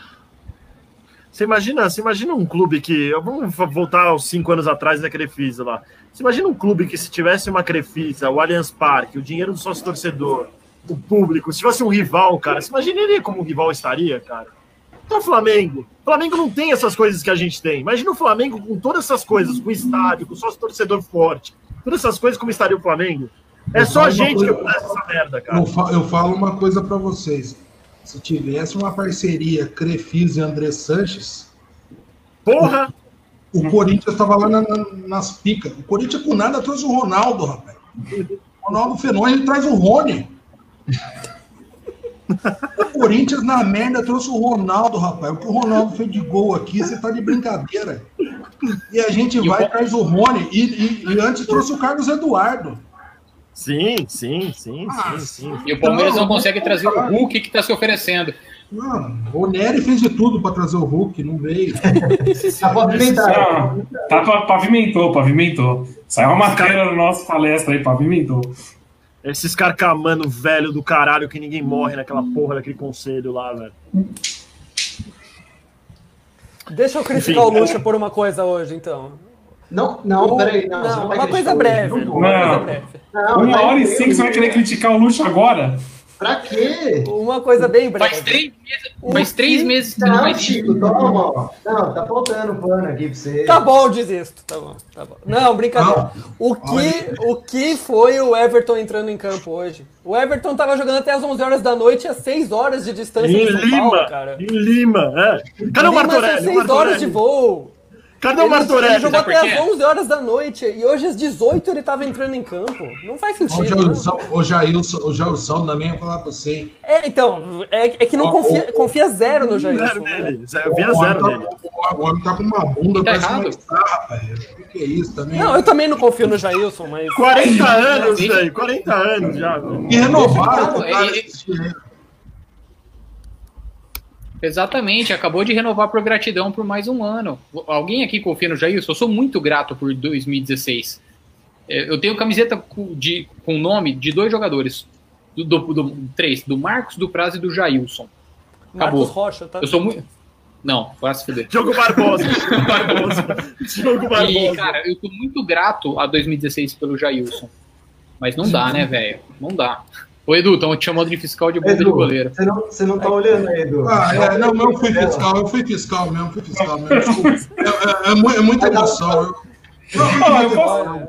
Você imagina, você imagina um clube que. Vamos voltar aos cinco anos atrás da Crefisa lá. Você imagina um clube que, se tivesse uma Crefisa, o Allianz Parque, o dinheiro do sócio torcedor, o público, se tivesse um rival, cara, você imaginaria como o rival estaria, cara? O Flamengo. Flamengo não tem essas coisas que a gente tem. Imagina o Flamengo com todas essas coisas, com estádio, com sócio torcedor forte, todas essas coisas como estaria o Flamengo. É eu só gente coisa, que faz essa merda, cara. Eu falo, eu falo uma coisa para vocês. Se tivesse uma parceria Crefis e André Sanches. Porra! O, o Corinthians estava lá na, na, nas picas. O Corinthians com nada trouxe o Ronaldo, rapaz. O Ronaldo Fenômeno traz o Rony. O Corinthians, na merda, trouxe o Ronaldo, rapaz. O que o Ronaldo fez de gol aqui, você tá de brincadeira. E a gente e vai, o... traz o Rony. E, e, e, antes trouxe o Carlos Eduardo. Sim, sim, sim, ah, sim, sim. E o Palmeiras não, não consegue não, trazer cara. o Hulk que está se oferecendo. Não, o Nery fez de tudo para trazer o Hulk, não veio. tá pavimentado. Tá, pavimentou, pavimentou. Saiu uma cara no nosso palestra aí, pavimentou. Esses carcamano velho do caralho que ninguém morre naquela hum. porra daquele conselho lá, velho. Deixa eu criticar Enfim, o Lucha é... por uma coisa hoje, então. Não, não, peraí, não. não, não uma, coisa breve, não uma coisa breve. Não, uma hora e cinco você vai querer criticar o Lucha agora? Pra quê? Uma coisa bem breve. Faz três meses, faz três meses que não, Chico, toma, ó. Não, tá faltando pano aqui pra você. Tá bom, desisto. Tá bom, tá bom. Não, brincadeira. O, que, o que foi o Everton entrando em campo hoje? O Everton tava jogando até as 11 horas da noite, a 6 horas de distância em de São Lima, Paulo, cara. Em Lima, é. Cadê o Marco 6 horas de voo. Cadê o Martorelli? Ele jogou até às 11 horas da noite e hoje às 18 ele tava entrando em campo. Não faz sentido. O Jailson, o Jailson também ia falar pra você. É, então, é, é que não o, confia, o, confia zero no Jailson. Zero nele, via zero tá nele. O homem tá com uma bunda, tá errado. O que é isso também? Não, eu também não confio no Jailson, mas... 40 anos, velho, 40 anos já. E renovaram o cara. Exatamente, acabou de renovar por gratidão por mais um ano. Alguém aqui confia no Jair? Eu sou muito grato por 2016. É, eu tenho camiseta de, com o nome de dois jogadores. Do, do, do, três, do Marcos, do Prazo e do Jailson. Acabou. Marcos Rocha, tá? Eu sou muito. Não, vai se fuder. Jogo Barbosa. Jogo Barbosa. Barbosa. E, cara, eu tô muito grato a 2016 pelo Jailson. Mas não dá, né, velho? Não dá. Ô Edu, estão te chamando de fiscal de bomba Edu, de goleiro. Você não, você não tá aí, olhando né, Edu. Ah, é, não, não tá fui fiscal, eu fui fiscal mesmo, fui fiscal mesmo. é, é, é, é muita emoção. Eu, eu, posso,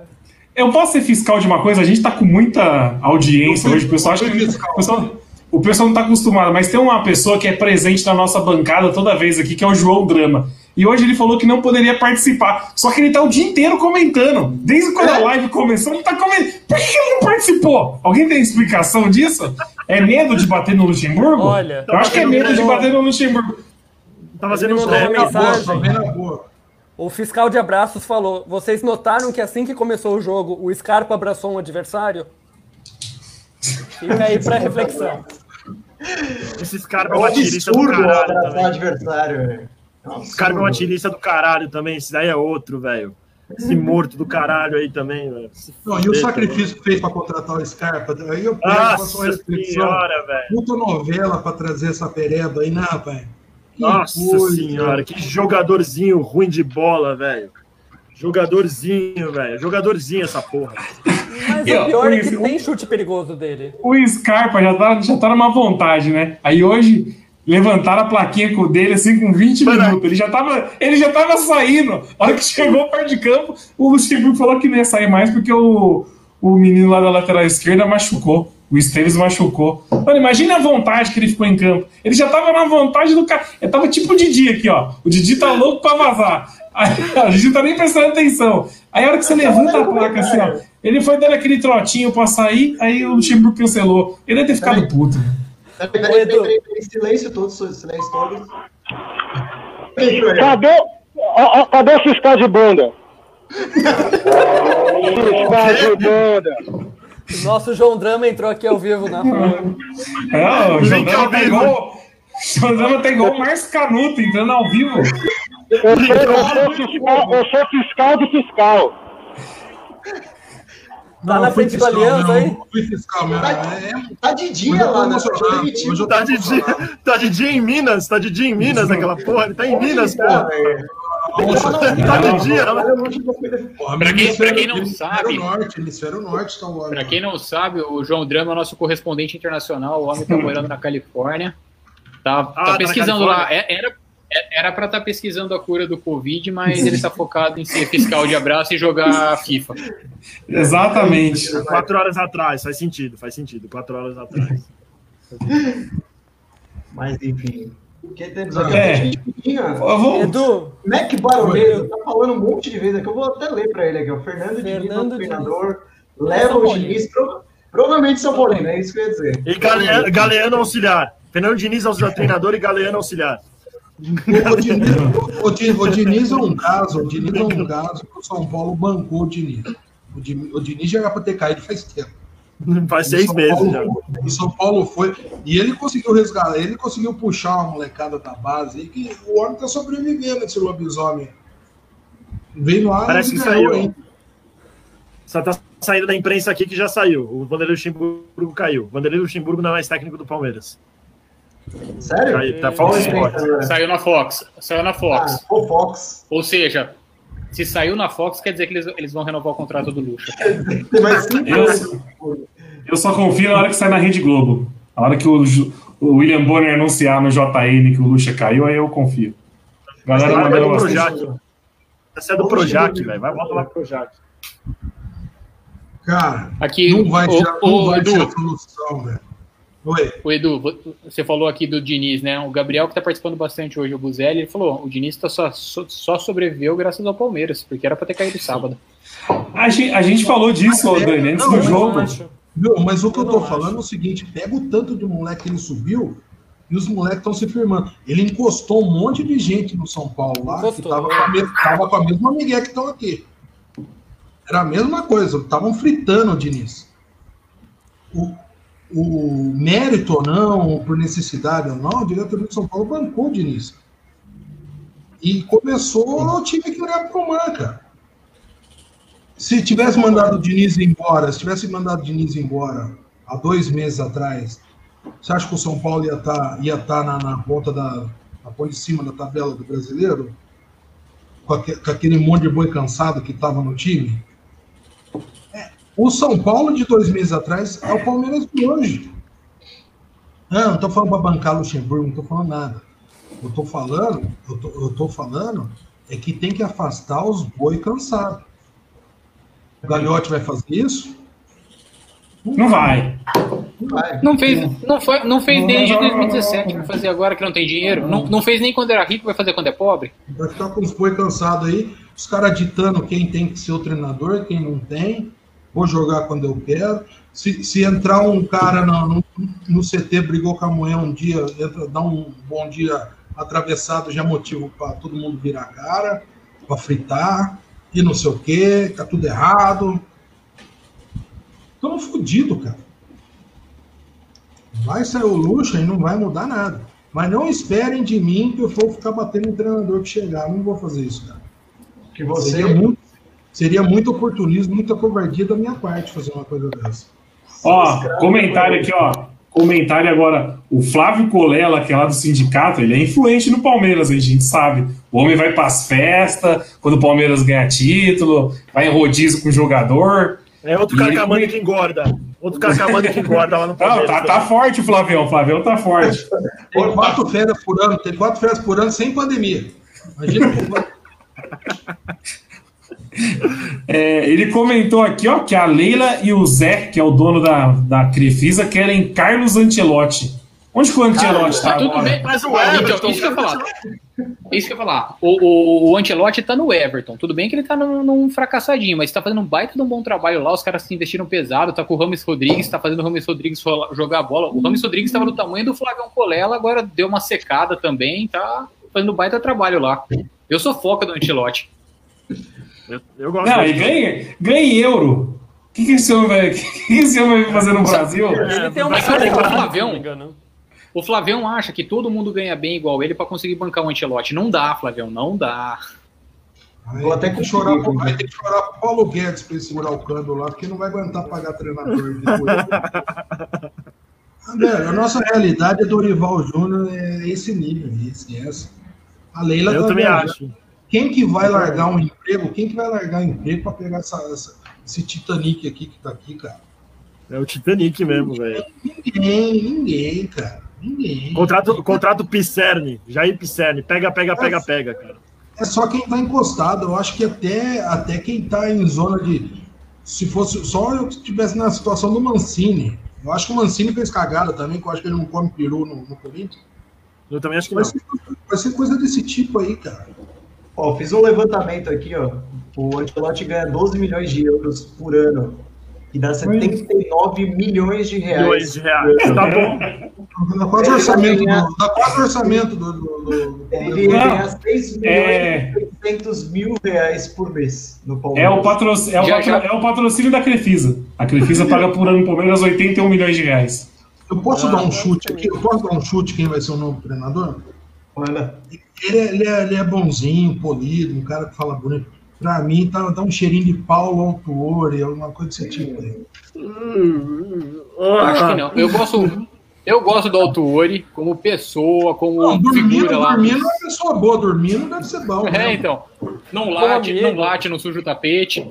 eu posso ser fiscal de uma coisa, a gente está com muita audiência fui, hoje, o pessoal acha que. Fiscal. O pessoal, o pessoal não está acostumado, mas tem uma pessoa que é presente na nossa bancada toda vez aqui, que é o João Drama. E hoje ele falou que não poderia participar. Só que ele tá o dia inteiro comentando. Desde quando a é. live começou, ele tá comentando. Por que ele não participou? Alguém tem explicação disso? É medo de bater no Luxemburgo? Olha. Eu acho que é medo de bater no Luxemburgo. Tá fazendo uma mensagem. Tá boa, o fiscal de abraços falou: Vocês notaram que assim que começou o jogo, o Scarpa abraçou um adversário? Fica aí pra reflexão. Esse Scarpa é, é um absurdo abraçar adversário, velho. Nossa, Carmen é um atilista do caralho também, esse daí é outro, velho. Esse morto do caralho aí também, velho. E o sacrifício tá que fez para contratar o Scarpa, aí eu faço uma reflexão. Puta novela para trazer essa pereba aí, né, velho? Nossa coisa, senhora, que jogadorzinho ruim de bola, velho. Jogadorzinho, velho. Jogadorzinho essa porra. Mas o pior é que o, tem chute perigoso dele. O Scarpa já tá, já tá numa vontade, né? Aí hoje Levantaram a plaquinha com o dele assim com 20 minutos. Ele já, tava, ele já tava saindo. A hora que chegou perto de campo, o Luxemburgo falou que não ia sair mais porque o, o menino lá da lateral esquerda machucou. O Esteves machucou. Mano, imagina a vontade que ele ficou em campo. Ele já tava na vontade do cara. Ele tava tipo o Didi aqui, ó. O Didi tá louco pra vazar. A gente tá nem prestando atenção. Aí a hora que você levanta a placa assim, ó. Ele foi dando aquele trotinho pra sair, aí o Luxemburgo cancelou. Ele deve ter ficado puto. Né? Na verdade, Peraí, silêncio todos, né, silêncio todos. Cadê, ó, ó, cadê o fiscal de banda? fiscal de banda. Nosso João Drama entrou aqui ao vivo, né? Não, o João Drama pegou. João Drama pegou o Márcio Canuto entrando ao vivo. Eu sou, eu sou, fiscal, eu sou fiscal de fiscal. Tá na frente do Aliança fiscal mesmo. Tá, tá de dia lá, né? Tá, de dia, tá de dia em Minas, tá de dia em Minas naquela porra. Ele tá em Minas, porra. Tá de dia. Né? Pra quem, não sabe. Norte, hemisfério norte. Pra quem não sabe, o João Drama é nosso correspondente internacional. O homem tá morando na Califórnia. Tá, tá ah, tá pesquisando tá lá. É, era, é, era para estar tá pesquisando a cura do Covid, mas ele está focado em ser fiscal de abraço e jogar FIFA. Exatamente. Quatro horas atrás, faz sentido, faz sentido. Quatro horas atrás. mas enfim. Quem temos aqui é. Vou... Edu. Mac Baroneiro tá falando um monte de vezes aqui. Eu vou até ler para ele aqui. O Fernando, Fernando Diniz, treinador, leva o Diniz. Pro... Provavelmente São Paulino, é isso que eu ia dizer. E Galeano, Galeano auxiliar. Fernando Diniz auxiliar, treinador e Galeano auxiliar. O Diniz, o, o Diniz é um caso, o Diniz é um caso que o São Paulo bancou o Diniz. O, Di- o Diniz já era para ter caído faz tempo. Faz O seis São meses Paulo- já. O São Paulo foi. E ele conseguiu resgatar, ele conseguiu puxar uma molecada da base que o homem tá sobrevivendo esse lobisomem. Veio no ar Parece e que saiu. hein? Só tá saindo da imprensa aqui que já saiu. O Vanderlei Luxemburgo caiu. O Vanderlei Luxemburgo não é mais técnico do Palmeiras. Sério? Tá Fox Sports. Saiu na Fox. Saiu na Ah, Fox. o Fox. Ou seja, se saiu na Fox, quer dizer que eles, eles vão renovar o contrato do Lucha. Eu- anos. Eu só confio na hora que sai na Rede Globo. Na hora que o, o William Bonner anunciar no JN que o Lucha caiu, aí eu confio. Galera Mas tem bastante. Projac. Essa é do Projac, velho. Vai, volta lá pro Projac. Cara, Aqui, não vai o, não o, vai Edu, ser a solução, velho. Oi. o Edu, vo- você falou aqui do Diniz, né? O Gabriel, que tá participando bastante hoje, o Buzelli, ele falou: o Diniz tá só, só, sobreviveu graças ao Palmeiras, porque era pra ter caído sábado. A gente, a gente falou disso, ô, Dani, antes Não, do jogo. Meu, mas o que eu, Eu tô não falando é o seguinte: pega o tanto de moleque que ele subiu e os moleques estão se firmando. Ele encostou um monte de gente no São Paulo lá que Encostou. tava com, a mesma, tava com a mesma migué que estão aqui. Era a mesma coisa, estavam fritando o Diniz. O, o mérito ou não, por necessidade ou não, a diretoria do São Paulo bancou o Diniz. E começou o time que olhar pro mar, cara. Se tivesse mandado o Diniz embora, se tivesse mandado o Diniz embora há dois meses atrás, você acha que o São Paulo ia estar ia tá na, na ponta da. na ponta de cima da tabela do brasileiro? Com, aque- com aquele monte de boi cansado que estava no time? O São Paulo de dois meses atrás é o Palmeiras de hoje. Não, não estou falando para bancar Luxemburgo, não estou falando nada. Eu estou falando, eu tô, eu tô falando é que tem que afastar os boi cansados. O Gagliotti vai fazer isso? Não vai. Não vai. Não fez, não foi, não fez desde 2017, vai fazer agora que não tem dinheiro. Não, não fez nem quando era rico, vai fazer quando é pobre. Vai ficar com os boi cansados aí, os caras ditando quem tem que ser o treinador, quem não tem. Vou jogar quando eu quero. Se, se entrar um cara no, no, no CT, brigou com a mulher um dia, entra, dá um bom dia atravessado, já motivo para todo mundo virar a cara, para fritar, e não sei o quê, tá tudo errado. Estamos fodidos, cara. Vai sair o luxo e não vai mudar nada. Mas não esperem de mim que eu vou ficar batendo no treinador que chegar. Não vou fazer isso, cara. Que você. Seria muito, seria muito oportunismo, muita covardia da minha parte fazer uma coisa dessa. Ó, comentário aqui, ó. Comentário agora. O Flávio Colela, que é lá do sindicato, ele é influente no Palmeiras, a gente sabe. O homem vai pras festas, quando o Palmeiras ganha título, vai em rodízio com o jogador. É outro E ele- carcamano que engorda. Outro carcamano que engorda lá no Não, Palmeiras. tá, tá forte o Flavião, o Flavião tá forte. Tem quatro férias por ano, tem quatro férias por ano sem pandemia. Imagina como- É, ele comentou aqui, ó, que a Leila e o Zé, que é o dono da, da Crefisa, querem Carlos Ancelotti. Onde que o Ancelotti tá Tá tudo agora? bem. Mas o Ah, Everton, então, isso que eu ia falar. Isso que eu ia falar. O, o, o Ancelotti tá no Everton. Tudo bem que ele tá num, num fracassadinho, mas tá fazendo um baita de um bom trabalho lá. Os caras se investiram pesado. Tá com o Rames Rodrigues, tá fazendo o Rames Rodrigues jogar a bola. O Rames Rodrigues tava do tamanho do Flavião Colela, agora deu uma secada também. Tá fazendo um baita trabalho lá. Eu sou foca do Ancelotti. Eu, eu gosto Não, e ganha, ganha em euro. O que, que esse homem vai, que que esse homem vai fazer no Brasil? Ele tem uma cara, o Flavião. O Flavião acha que todo mundo ganha bem igual ele pra conseguir bancar o Ancelotti. Não dá, Flavião, não dá. Vou até que chorar, pro- vai ter que chorar pro Paulo Guedes pra ele segurar o câmbio lá, porque não vai aguentar pagar treinador. depois. Velho, a nossa realidade é Dorival Júnior, é esse nível, aí, esquece. A Leila Eu tá também acho. Quem que vai largar um emprego? Quem que vai largar um emprego para pegar essa, essa- esse Titanic aqui que tá aqui, cara? É o Titanic mesmo, velho. Ninguém, ninguém, cara. Ninguém. Contrato, contrato Pisserni. Jair Pisserni. Pega, pega, pega, pega, cara. É só quem tá encostado. Eu acho que até, até quem tá em zona de. Se fosse só eu que estivesse na situação do Mancini. Eu acho que o Mancini fez cagada também, que eu acho que ele não come peru no, no Corinthians. Eu também acho que não. Vai ser, vai ser coisa desse tipo aí, cara. Ó, fiz um levantamento aqui, ó. O Ancelotti ganha 12 milhões de euros por ano. Que dá 79 milhões de reais. Milhões de reais. Tá bom. Dá quase Ele orçamento, do, dá quase orçamento do. do, do- do- Ele Não, ganha 6 milhões é- e 800 mil reais por mês no É Palmeiras. o, patro... é, o patro- já. é o patrocínio da Crefisa. A Crefisa paga por ano no Palmeiras 81 milhões de reais. Eu posso Ah, dar um chute aqui? Eu posso dar um chute quem vai ser o novo treinador? Manda. Ele é, ele é- ele é bonzinho, polido, um cara que fala bonito. Pra mim, tá, tá um cheirinho de Paulo Autuori, alguma coisa desse tipo aí. Acho que não. Eu gosto, eu gosto do Altuori como pessoa, como Não, dormindo, figura lá. dormindo é uma pessoa boa, dormindo deve ser bom. É, né? então. Não late, não late, não suja o tapete.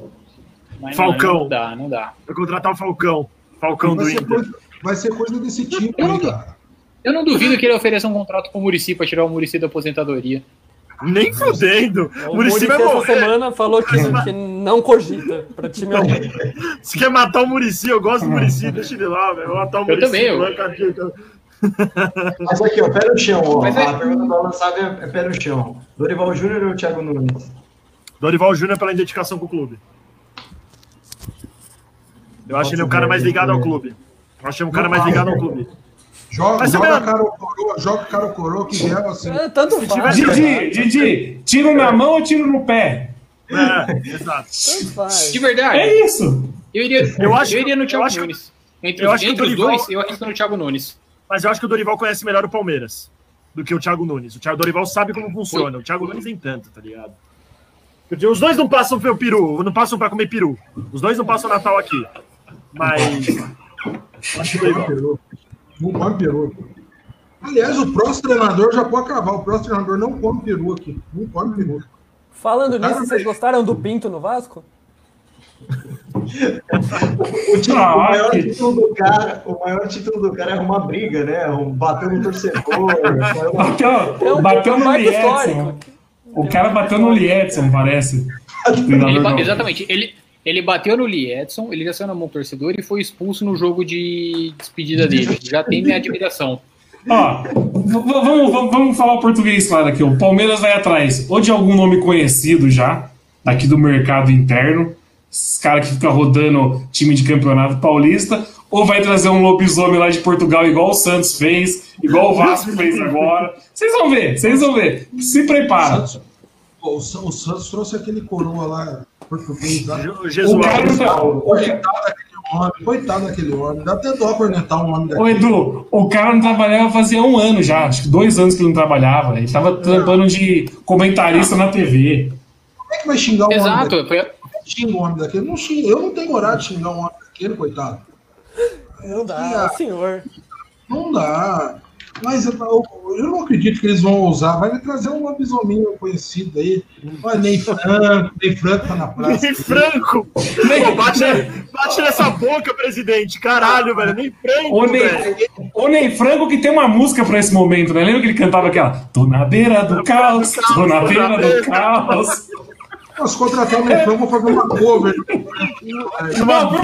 Mas não, Falcão. Não dá, não dá. Vai contratar o Falcão. Falcão do Vai ser, Inter. coisa, vai ser coisa desse tipo Eu não aí, cara. Eu não duvido que ele ofereça um contrato com o Murici pra tirar o Murici da aposentadoria. Nem fudendo. O O Muricy vai essa morrer. semana falou que, que não cogita pra time algum. Se quer matar o Murici, eu gosto do Murici, deixa ele lá, velho. Vou matar o Eu Muricy. também, eu- Cardinho. Mas aqui, ó, pé no chão, ó. Mas é- A pergunta da Alan Sábio é, pé no chão. Dorival Júnior ou Thiago Nunes? Dorival Júnior pela identificação com o clube. Eu acho ele um cara mais ligado ao clube. Eu acho ele um cara mais ligado ao clube. Joga, joga também- cara ou coroa, joga cara ou coroa que vier assim. É, tanto faz. Didi, Didi, tiro na mão ou tiro no pé? É, exato. Tanto faz. De verdade, É isso. eu iria, Eu eu acho- iria no eu Thiago acho que- Nunes. Entre, eu os- acho que o entre os Dorival- dois, eu arrisco no Thiago Nunes. Mas eu acho que o Dorival conhece melhor o Palmeiras do que o Thiago Nunes. O Thiago Dorival sabe como funciona. O Thiago Nunes nem tanto, tá ligado? Os dois não passam pelo peru, não passam pra comer peru. Os dois não passam Natal aqui. Mas. Acho que não peru. Não come peru. Aliás, o próximo treinador já pode cravar. O próximo treinador não come peru aqui. Não come peru. Falando nisso, vocês gostaram do Pinto no Vasco? O, título- Ah, o maior título do cara, o maior título do cara é arrumar briga, né? Um bater no torcedor. Bateu, um bateu no Liedson. histórico. O cara bateu no Liedson, parece. Ele exatamente. Ele, ele bateu no Lee Edson, ele já saiu na mão do torcedor e foi expulso no jogo de despedida dele. Já tem minha admiração. Ó, vamos, vamos, vamos falar o português claro aqui. O Palmeiras vai atrás ou de algum nome conhecido já, daqui do mercado interno, esses caras que ficam rodando time de campeonato paulista, ou vai trazer um lobisomem lá de Portugal, igual o Santos fez, igual o Vasco fez agora. Vocês vão ver, vocês vão ver. Se prepara. O, Sa- o Santos trouxe aquele coroa lá, português lá. O O Jesus cara não tá- Coitado daquele homem, coitado daquele homem. Dá até dó cornetar um homem Ô daquele. Edu, o cara não trabalhava fazia um ano já, acho que dois anos que ele não trabalhava. Ele tava trampando de comentarista na TV. Como é que vai xingar um homem Exato. Foi, Xinga um homem daquele? Não xinga. Eu não tenho coragem de xingar um homem daquele, coitado. Não dá, senhor. Não dá. Mas eu, eu- não acredito que eles vão ousar. Vai trazer um lobisominho conhecido aí. Olha, nem Franco, nem Franco tá na praça. Nem Franco! Pô, bate, bate nessa boca, presidente. Caralho, velho. Nem Franco, velho. ô Ney Franco que tem uma música pra esse momento, né? Lembra que ele cantava aquela Tô na beira do caos, tô na beira do caos. Nós contratar o Ney Franco, vou fazer uma cover. Favor,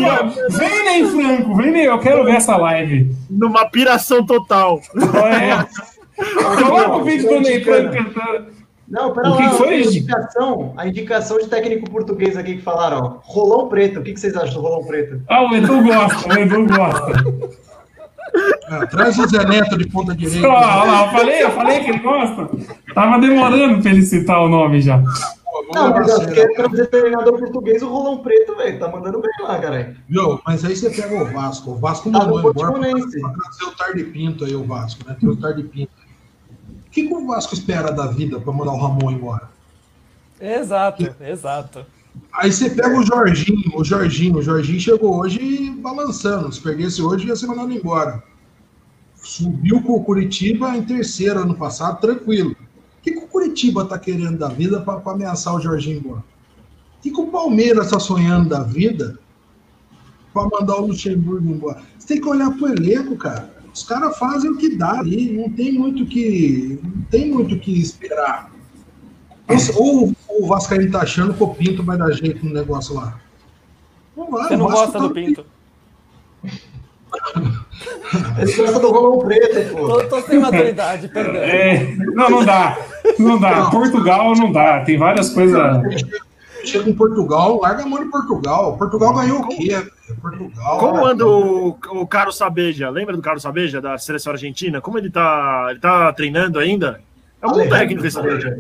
vem Ney Franco, vem Ney, eu quero ver essa live. Numa piração total. É. Coloca o vídeo do Ney Franco cantando. Não, pera O que lá, foi, a indicação, a indicação de técnico português aqui que falaram, ó. Rolão preto, o que, que vocês acham do rolão preto? Ah, o Edu gosta, o Edu gosta. Ah, traz o Zé Neto de ponta direita. Ó lá, eu falei, eu falei que ele gosta. Tava demorando pra ele citar o nome já. Não, mas eu quero trazer treinador português, o rolão preto, velho. Tá mandando bem lá, caralho. Viu? Mas aí você pega o Vasco. O Vasco Tá mandou embora pra trazer o Tarde Pinto aí, o Vasco, né? Tem o Tarde Pinto. O que, que o Vasco espera da vida pra mandar o Ramon embora? Exato, exato. Aí você pega o Jorginho, o Jorginho, o Jorginho chegou hoje balançando. Se perdesse hoje, ia ser mandado embora. Subiu com o Curitiba em terceiro ano passado, tranquilo. O o Curitiba tá querendo da vida para ameaçar o Jorginho embora? O que, que o Palmeiras tá sonhando da vida para mandar o Luxemburgo embora? Você tem que olhar pro elenco, cara. Os caras fazem o que dá ali, não tem muito que, não tem muito que esperar. Ou, ou o Vascaíno tá achando que o Pinto vai dar jeito no negócio lá. Não vai, Você o não gosta tá- do Pinto. Ele gosta do rolão preto, pô. Tô, tô sem maturidade, perdão. É, não, não dá. Não dá. Portugal não dá. Tem várias coisas. Chega em Portugal, larga a mão de Portugal. Portugal ganhou o quê? Portugal. Como anda o, o Carlos Sabeja? Lembra do Carlos Sabeja, da seleção argentina? Como ele tá, ele tá treinando ainda? É um bom Alejandro técnico esse Sabeja.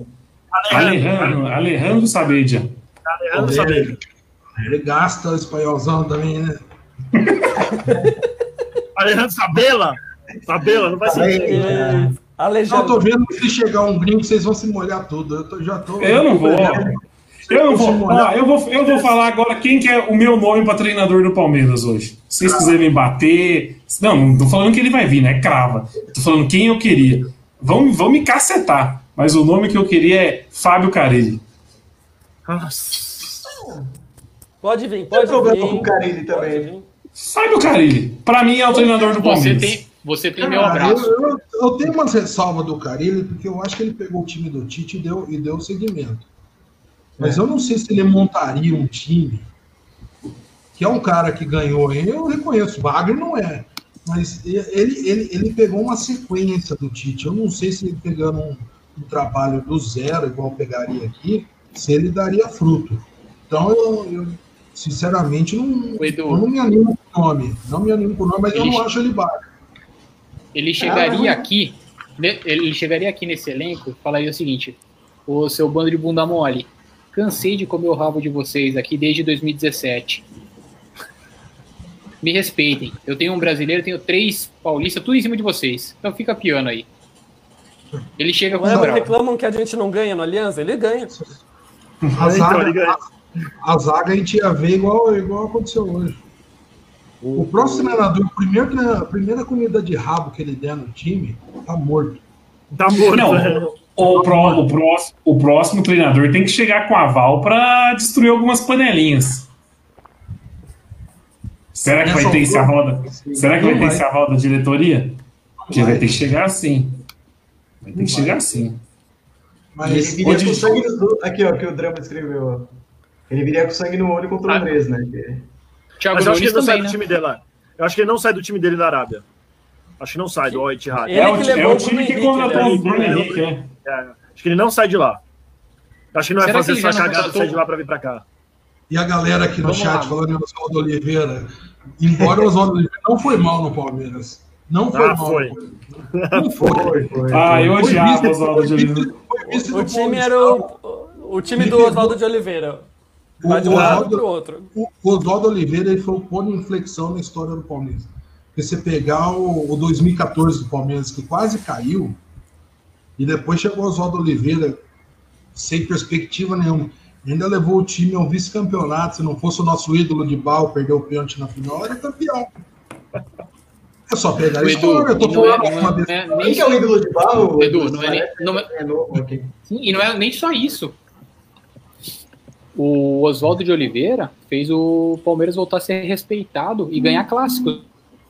Alejandro. Alejandro, Alejandro Sabedia. Alejandro Sabeja. Ele gasta o espanholzão também, né? Alejandro Sabela? Sabela, não vai ser. Aí, E- Eu Alejandro. tô vendo que se chegar um gringo, vocês vão se molhar tudo. Eu tô- já tô. Eu não vou. Eu não vou. Ó, eu vou, eu vou falar agora quem que é o meu nome para treinador do Palmeiras hoje. Se vocês quiserem me bater. Não, não tô falando que ele vai vir, né? Crava. Tô falando quem eu queria. Vão, vão me cacetar. Mas o nome que eu queria é Fábio Carilli. Nossa. Pode vir, Tem pode problema vir. com o Carilli Pode também. Vir. Fábio Carilli. Pra mim é o treinador do Você Palmeiras. tem, você tem meu Ah, abraço. eu, eu- eu tenho umas ressalvas do Carilli, porque eu acho que ele pegou o time do Tite e deu, e deu seguimento. Mas eu não sei se ele montaria um time, que é um cara que ganhou, eu reconheço, Wagner não é. Mas ele, ele, ele pegou uma sequência do Tite. Eu não sei se ele pegando um, um trabalho do zero, igual pegaria aqui, se ele daria fruto. Então eu, eu, sinceramente não, eu não me animo nome. Não me animo com o nome, mas eu Ele- não acho ele baixo. Ele chegaria Ah. aqui, ne- ele chegaria aqui nesse elenco e falaria o seguinte: Ô seu bando de bunda mole, cansei de comer o rabo de vocês aqui desde 2017. Me respeitem. Eu tenho um brasileiro, tenho três paulistas, tudo em cima de vocês. Então fica piano aí. Ele chega com Lembra, moral. reclamam que a gente não ganha no Aliança? Ele ganha. A zaga, a, a zaga a gente ia ver igual, igual aconteceu hoje. O próximo treinador, o primeiro, treina- a primeira comida de rabo que ele der no time, tá morto. Tá morto. Não, o, pró- o próximo, o próximo treinador tem que chegar com aval para destruir algumas panelinhas. Será que vai ter esse aval da, será que vai ter esse aval da diretoria? Porque vai ter que chegar assim. Vai ter que chegar assim. Ele Mas viria Hoje- com sangue no... Aqui, ó, que o Drama escreveu. ó. Ele viria com sangue no olho contra o Ah. Andrés, né? Que- Thiago Mas eu acho que ele não sai também, do né? time dele lá. Eu acho que ele não sai do time dele da Arábia. Acho que não sai do Al-Ittihad. É o, que é o o time que Henrique, contratou né? o Bruno Henrique, é. É, acho que ele não sai de lá. Acho que não vai Será fazer essa cagada sair de lá pra vir pra cá. E a galera aqui no Vamos chat lá. falando em Oswaldo Oliveira. Embora o Oswaldo Oliveira não foi mal no Palmeiras. Não foi Ah, mal. foi. Não foi. Foi, foi. Ah, eu odiava o Oswaldo de Oliveira. do O time era o, o time do Oswaldo de Oliveira. Vai de um O lado outro. O Oswaldo Oliveira ele foi o ponto de inflexão na história do Palmeiras. Porque você pegar o, o 2014 do Palmeiras, que quase caiu, e depois chegou o Oswaldo Oliveira sem perspectiva nenhuma. Ainda levou o time ao vice-campeonato. Se não fosse o nosso ídolo de bal, perdeu o pênalti na final, era campeão. É só pegar a história. Eu tô é- falando não uma é- vez. é nem que é o ídolo de barro? Edu, não é nem- não é- É novo aqui. Sim, e não é nem só isso. O Oswaldo de Oliveira fez o Palmeiras voltar a ser respeitado e ganhar clássicos.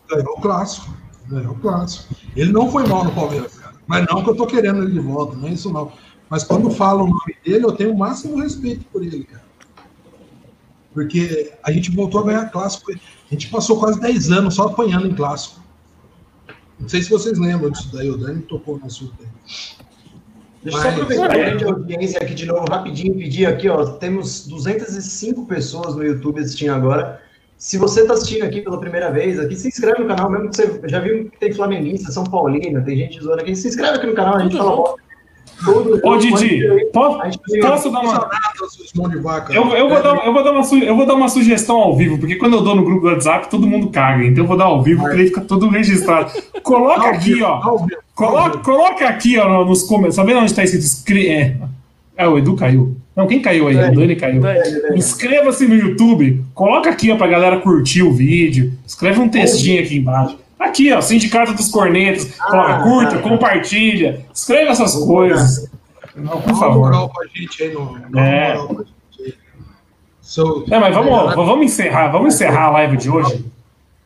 Ganhou o clássico. Ganhou o clássico. Ele não foi mal no Palmeiras, cara. Mas não que eu tô querendo ele de volta, não é isso não. Mas quando falo o nome dele, eu tenho o máximo respeito por ele, cara. Porque a gente voltou a ganhar clássico. A gente passou quase 10 anos só apanhando em clássico. Não sei se vocês lembram disso daí, o Dani tocou no assunto aí. Deixa eu só aproveitar a grande audiência aqui de novo, rapidinho, pedir aqui, ó. Temos 205 pessoas no YouTube assistindo agora. Se você está assistindo aqui pela primeira vez, aqui se inscreve no canal, mesmo que você já viu que tem flamenguista, São Paulino, tem gente zoando aqui. Se inscreve aqui no canal, a gente fala Ô, Didi, posso dar uma. Eu, eu, vou dar, eu, vou dar uma, eu vou dar uma sugestão ao vivo, porque quando eu dou no grupo do WhatsApp, todo mundo caga. Então eu vou dar ao vivo, porque aí fica tudo registrado. Coloca aqui, ó. Coloca, coloca aqui, ó, nos comentários. Sabendo onde está escrito é. é, o Edu caiu. Não, quem caiu aí? O Dani caiu. Inscreva-se no YouTube. Coloca aqui, ó, pra galera curtir o vídeo. Escreve um textinho aqui embaixo. Aqui, ó, Sindicato dos Cornetas. Coloca, Ah, curta, tá. compartilha. Escreve essas coisas. Não, por favor. moral pra gente aí, no, uma É. moral pra gente aí. Seu- É, mas vamos, vamos encerrar, vamos encerrar a live de hoje.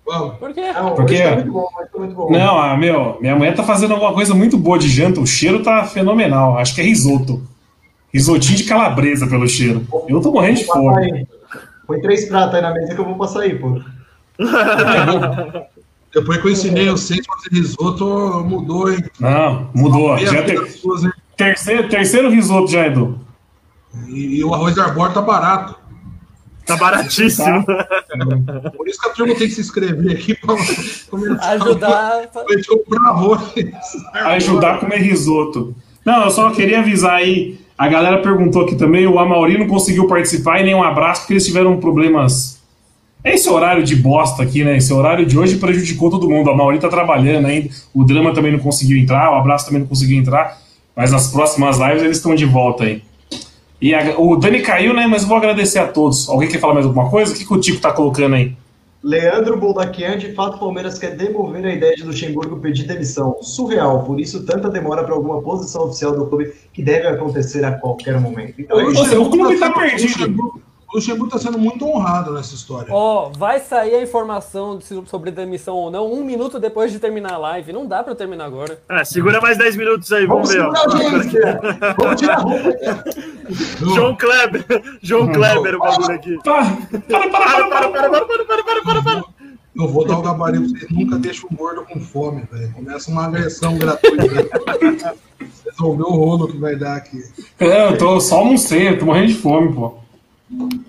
Vamos. Por quê? Não, Por quê? hoje tá muito bom, tá muito bom. Não, ah, meu, minha mulher tá fazendo alguma coisa muito boa de janta, o cheiro tá fenomenal. Acho que é risoto. Risotinho de calabresa pelo cheiro. Eu tô morrendo de fome. Põe três pratos aí na mesa que eu vou passar aí, pô. Depois que eu ensinei vocês a fazer risoto, mudou, hein? Não, mudou. Meia Já ter- suas, hein? terceiro, terceiro risoto já, Edu. E, e o arroz arbóreo tá barato. Tá baratíssimo. Por isso que a turma tem que se inscrever aqui pra começar Ajudar. comprar arroz. Ajudar a comer risoto. Não, eu só queria avisar aí. A galera perguntou aqui também. O Amauri não conseguiu participar e nem um abraço porque eles tiveram problemas. Esse horário de bosta aqui, né? Esse horário de hoje prejudicou todo mundo. A Mauri tá trabalhando ainda. O Drama também não conseguiu entrar. O Abraço também não conseguiu entrar. Mas nas próximas lives eles estão de volta aí. E a- o Dani caiu, né? Mas vou agradecer a todos. Alguém quer falar mais alguma coisa? O que, que o Tico tá colocando aí? Leandro Boldaquian, de fato, o Palmeiras quer demover a ideia de Luxemburgo pedir demissão. Surreal, por isso tanta demora para alguma posição oficial do clube que deve acontecer a qualquer momento. Então, é. Ô, o clube tá sendo- perdido. O Luxemburgo, o Luxemburgo tá sendo muito honrado nessa história. Ó, vai sair a informação sobre demissão ou não um minuto depois de terminar a live. Não dá pra eu terminar agora. É, segura mais 10 minutos aí, vamos, Vamos ver. Vamos tirar a roupa. João Kleber. João Kleber, o bagulho aqui. Para, para, para, Para, para, para, para, para, para, para, para, para, para. Eu vou dar o gabarito pra vocês. Nunca deixa o gordo com fome, velho. Começa uma agressão gratuita. Vocês vão ver o rolo que vai dar aqui. É, eu tô só almocei, eu tô morrendo de fome, pô.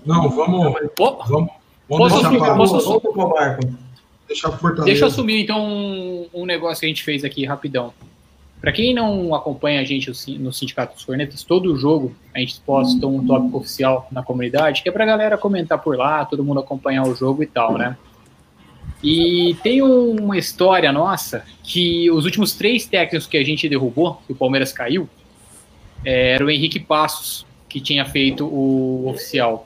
Não, vamos. Pô, Vamos, vamos Posso deixar, pra, posso- deixar Fortaleza. Deixa eu assumir então um, um negócio que a gente fez aqui rapidão. Para quem não acompanha a gente no Sindicato dos Cornetas, todo jogo a gente posta um tópico oficial na comunidade, que é pra galera comentar por lá, todo mundo acompanhar o jogo e tal, né? E tem uma história nossa que os últimos três técnicos que a gente derrubou, que o Palmeiras caiu, eh, era o Henrique Passos, que tinha feito o oficial.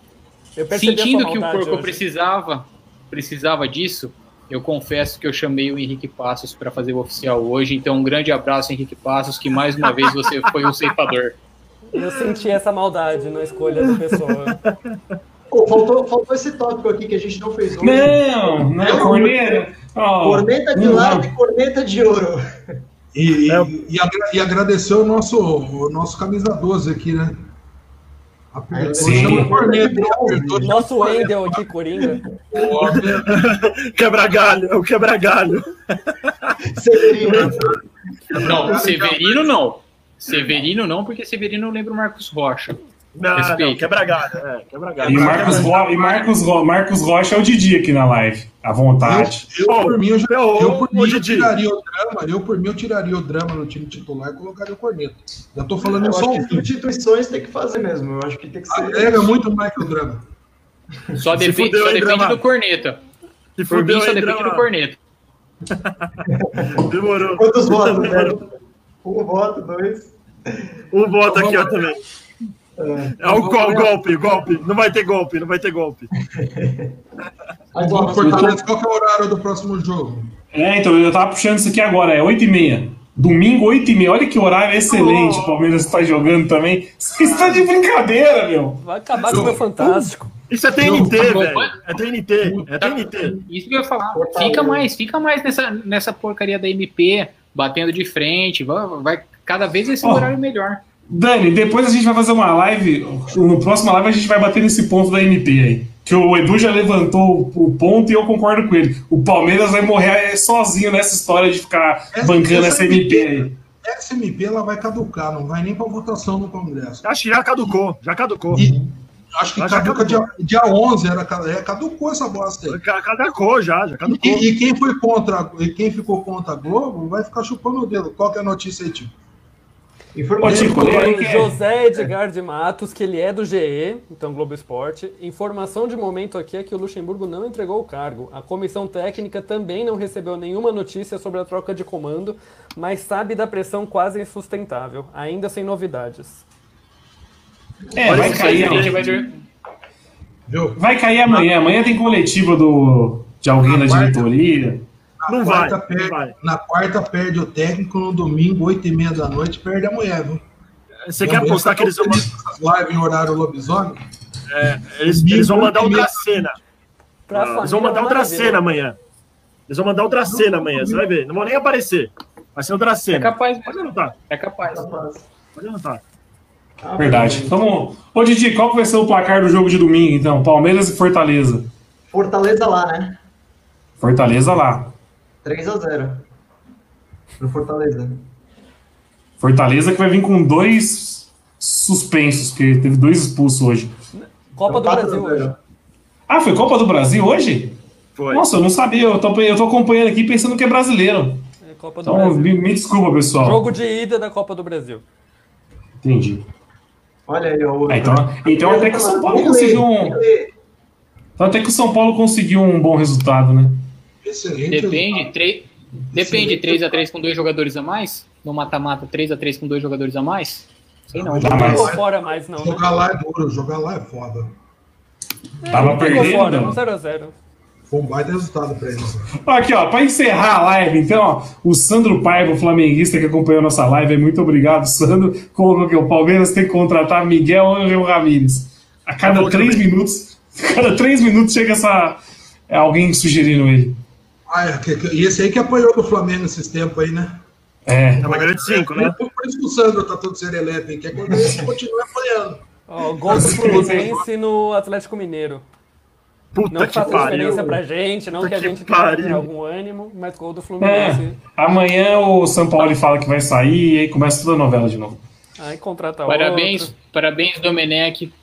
Eu percebi a Sentindo que o Porco hoje. precisava, precisava disso, eu confesso que eu chamei o Henrique Passos para fazer o oficial hoje. Então, um grande abraço, Henrique Passos, que mais uma vez você foi um ceifador. Eu senti essa maldade na escolha da pessoa. Pô, faltou, faltou esse tópico aqui que a gente não fez hoje. Não, não, corneta. ó, Corneta de lado e corneta de ouro. E, e, É. e agradecer o nosso, o nosso camisa 12 aqui, né? Sim. o chama Nosso. Wendel aqui, Coringa. Quebra-galho, é o quebra-galho. Severino. Não, Severino não. Severino não, porque Severino lembra o Marcos Rocha. Não, não, Respeito. quebra-galho. É, quebra-galho. E Marcos, Ro e Marcos, Ro Marcos Rocha é o Didi aqui na live. À vontade. Eu, eu, por mim, eu, já- eu, por mim, eu tiraria o drama. Eu, por mim, eu tiraria o drama no time titular e colocaria o corneta. Já tô falando Eu só acho que substituições tem que fazer mesmo. Eu acho que tem que ser. Agrega muito mais que o drama. Só, Se depe- fudeu, só hein, depende Drama? do corneta. Se Por mim, só hein, depende Drama? do corneta. Demorou. Quantos votos, Demorou. velho? Um voto, dois. Um voto aqui, ó, também. É o gol- golpe, golpe. Não vai ter golpe, não vai ter golpe. Agora, Fortaleza, qual que é o horário do próximo jogo? É, então, eu tava puxando isso aqui agora, é 8h30. Domingo, 8h30. Olha que horário excelente. O Palmeiras tá jogando também. Você está de brincadeira, meu. Vai acabar com o meu fantástico. Isso é TNT, velho. É TNT. É TNT. Isso que eu ia falar. Fica mais, fica mais nessa, nessa porcaria da MP, batendo de frente. Vai, vai cada vez esse Ó. horário melhor. Dani, depois a gente vai fazer uma live. No próximo live a gente vai bater nesse ponto da MP aí. Que o Edu já levantou o ponto e eu concordo com ele. O Palmeiras vai morrer sozinho nessa história de ficar Essa- bancando essa essa MP aí. Essa MP ela vai caducar, não vai nem para votação no Congresso. Acho que já caducou, já caducou. E acho que já caduca dia, caducou. dia 11, era, é, caducou essa bosta aí. Ca- Caducou já, já caducou. E, e quem foi contra, e quem ficou contra a Globo vai ficar chupando o dedo. Qual que é a notícia aí, tio? Informação. Aí que é. José Edgar de Matos, que ele é do GE, então Globo Esporte. Informação de momento aqui é que o Luxemburgo não entregou o cargo. A comissão técnica também não recebeu nenhuma notícia sobre a troca de comando, mas sabe da pressão quase insustentável, ainda sem novidades. É, Olha vai cair, A gente vai ver. Vai cair amanhã. Amanhã tem coletiva do, de alguém da diretoria. Não Na vai, não perde- vai. Na quarta perde o técnico, no domingo, 8 e meia da noite, perde a mulher, viu? Você Minha quer apostar tá que eles vão, lives em horário lobisomem? eles, eles vão mandar outra cena? Eles vão mandar outra maravilha. cena amanhã. Eles vão mandar outra cena amanhã, você vai ver. Não vão nem aparecer. Vai ser outra É cena. capaz, Pode anotar, é capaz. pode anotar. Verdade. Vamos. Ô, Didi, qual vai ser o placar do jogo de domingo, então? Palmeiras e Fortaleza. Fortaleza lá, né? Fortaleza lá. 3x0. Pro Fortaleza. Fortaleza que vai vir com dois suspensos, porque teve dois expulsos hoje. Copa do Então, Brasil 4 a 0. hoje. Ah, foi Copa do Brasil hoje? Foi. Nossa, eu não sabia. Eu tô, eu tô acompanhando aqui pensando que é brasileiro. É Copa do Então, Brasil. me, me desculpa, pessoal. Jogo de ida da Copa do Brasil. Entendi. Olha aí, ó. o- Ah, então, então até que o São Paulo conseguiu um. Então até que o São Paulo conseguiu um bom resultado, né? Excelente. Depende, tre... Depende, 3x3 com dois jogadores a mais? No mata-mata, 3x3 com dois jogadores a mais? Sei não. Não mais. pegou fora mais, não, né? Jogar lá é duro, jogar lá é foda. Tava Não pegou perdendo. fora, mano. 0x0. Foi um baita resultado pra eles. Aqui, ó, pra encerrar a live, então, ó, o Sandro Paiva, o flamenguista que acompanhou a nossa live, muito obrigado, Sandro. Colocou que o Palmeiras tem que contratar Miguel Angel Ramírez. A cada Falou três também. minutos, a cada três minutos chega essa. é alguém sugerindo ele. Ah, é, que- que- e esse aí que apanhou do Flamengo esses tempos aí, né? É. É uma grande cinco, né? Por, por isso que o Sandro tá todo serelepe, hein? Que é quando ele continua apanhando. Ó, gol do Fluminense no Atlético Mineiro. Puta Não que que faça pariu. diferença pra gente, não Puta que a que gente tenha algum ânimo, mas gol do É, Fluminense. amanhã o São Paulo fala que vai sair e aí começa toda a novela de novo. Aí contrata Parabéns, outro. parabéns Domenech.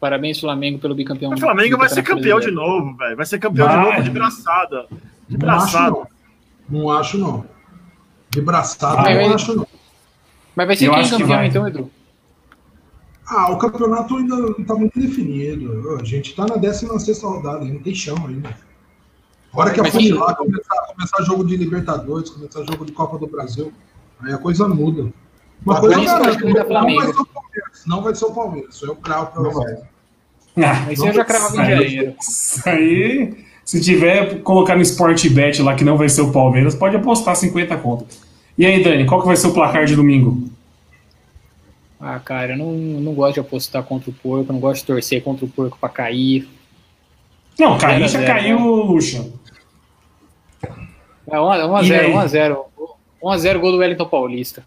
Parabéns, Flamengo, pelo bicampeão. O Flamengo vai ser campeão de novo, velho. Vai ser campeão de Vai. novo de braçada. De Não acho, braçada. não. Não acho, não. De braçada, Ah, não eu- acho, não. Mas vai ser Eu quem acho que campeão, vai. então, Edu? Ah, o campeonato ainda não tá muito definido. A gente tá na 16 rodada, ainda tem chão ainda. Hora que Mas afunilar, começar, começar jogo de Libertadores, começar jogo de Copa do Brasil, aí a coisa muda. Uma coisa isso que acho que ainda não vai ser o Palmeiras. Não vai ser o Palmeiras. Isso eu cravo pra Não você. Ah, Mas eu já cravava em Aí- janeiro. Isso aí, se tiver colocar no Sportbet lá que não vai ser o Palmeiras, pode apostar 50 conto. E aí, Dani, qual que vai ser o placar de domingo? Ah, cara, eu não, não gosto de apostar contra o porco, não gosto de torcer contra o porco pra cair. Não, cair já caiu, Lucha. É 1x0, E aí? 1x0. 1x0 gol do Wellington Paulista.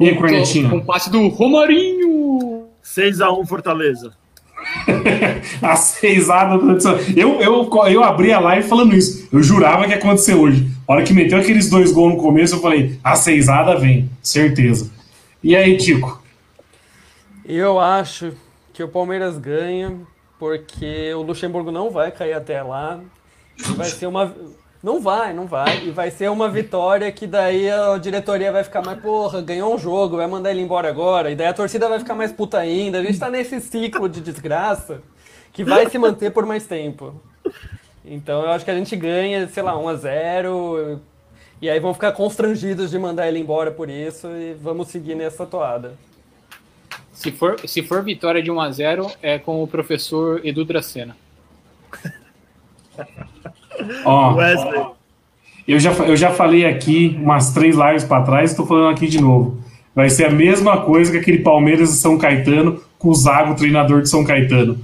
E aí, Cornetinha? Com o passe do Romarinho. 6x1 Fortaleza. A seisada do eu, eu, eu abri a live falando isso. Eu jurava que ia acontecer hoje. A hora que meteu aqueles dois gols no começo, eu falei, a seisada vem, certeza. E aí, Tico? Eu acho que o Palmeiras ganha porque o Luxemburgo não vai cair até lá. Vai ser uma. Não vai, não vai. E vai ser uma vitória que daí a diretoria vai ficar mais, porra, ganhou um jogo, vai mandar ele embora agora. E daí a torcida vai ficar mais puta ainda. A gente tá nesse ciclo de desgraça que vai se manter por mais tempo. Então eu acho que a gente ganha, sei lá, 1 a 0 E aí vão ficar constrangidos de mandar ele embora por isso e vamos seguir nessa toada. Se for, se for vitória de 1x0, é com o professor Edu Dracena. Ó, Wesley. eu já, eu já falei aqui umas três lives pra trás, estou falando aqui de novo. Vai ser a mesma coisa que aquele Palmeiras e São Caetano com o Zago, treinador de São Caetano.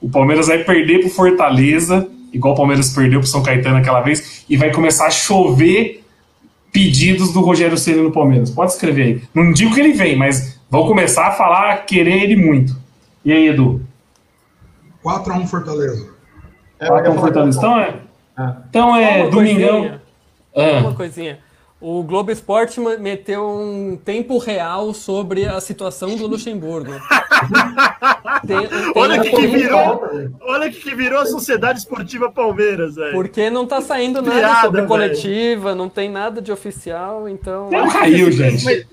O Palmeiras vai perder pro Fortaleza, igual o Palmeiras perdeu pro São Caetano aquela vez, e vai começar a chover pedidos do Rogério Ceni no Palmeiras. Pode escrever aí. Não digo que ele vem, mas vão começar a falar, querer ele muito. E aí, Edu? 4x1 Fortaleza. É, Fala eu ia com o falar Fortaleza. que- Então é, Ah. então é uma domingão. coisinha, Uma Ah, coisinha. O Globo Esporte meteu um tempo real sobre a situação do Luxemburgo. Tem- um Olha o que, que virou. Olha que, virou a Sociedade Esportiva Palmeiras, velho. Porque não tá saindo nada Piada, sobre velho. coletiva, não tem nada de oficial, então. não, caiu, gente.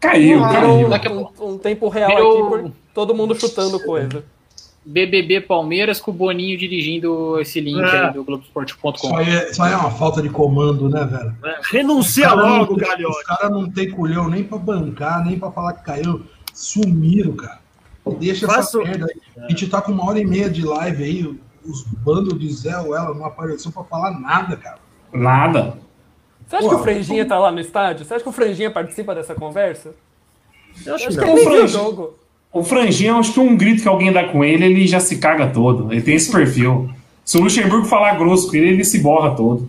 Caiu, caiu. Um, pouco- um tempo real Virou- aqui por todo mundo chutando coisa. BBB Palmeiras com o Boninho dirigindo esse link É. aí do Globoesporte.com. Isso aí, é, isso aí é uma falta de comando, né, velho? É, Renuncia Cara, não logo, tem- Galhote. Os caras não tem culhão nem pra bancar, nem pra falar que caiu. Sumiram, cara. Deixa Faço- essa merda aí. A gente tá com uma hora e meia de live aí. Os bandos de Zé ou ela não apareceu pra falar nada, cara. Nada. Você acha Pô, que o Franjinha tá lá no estádio? Você acha que o Franjinha participa dessa conversa? Eu acho Acho que que viu o Franjinha- jogo. O Franjinho, acho que um grito que alguém dá com ele, ele já se caga todo. Ele tem esse perfil. Se o Luxemburgo falar grosso com ele, ele se borra todo.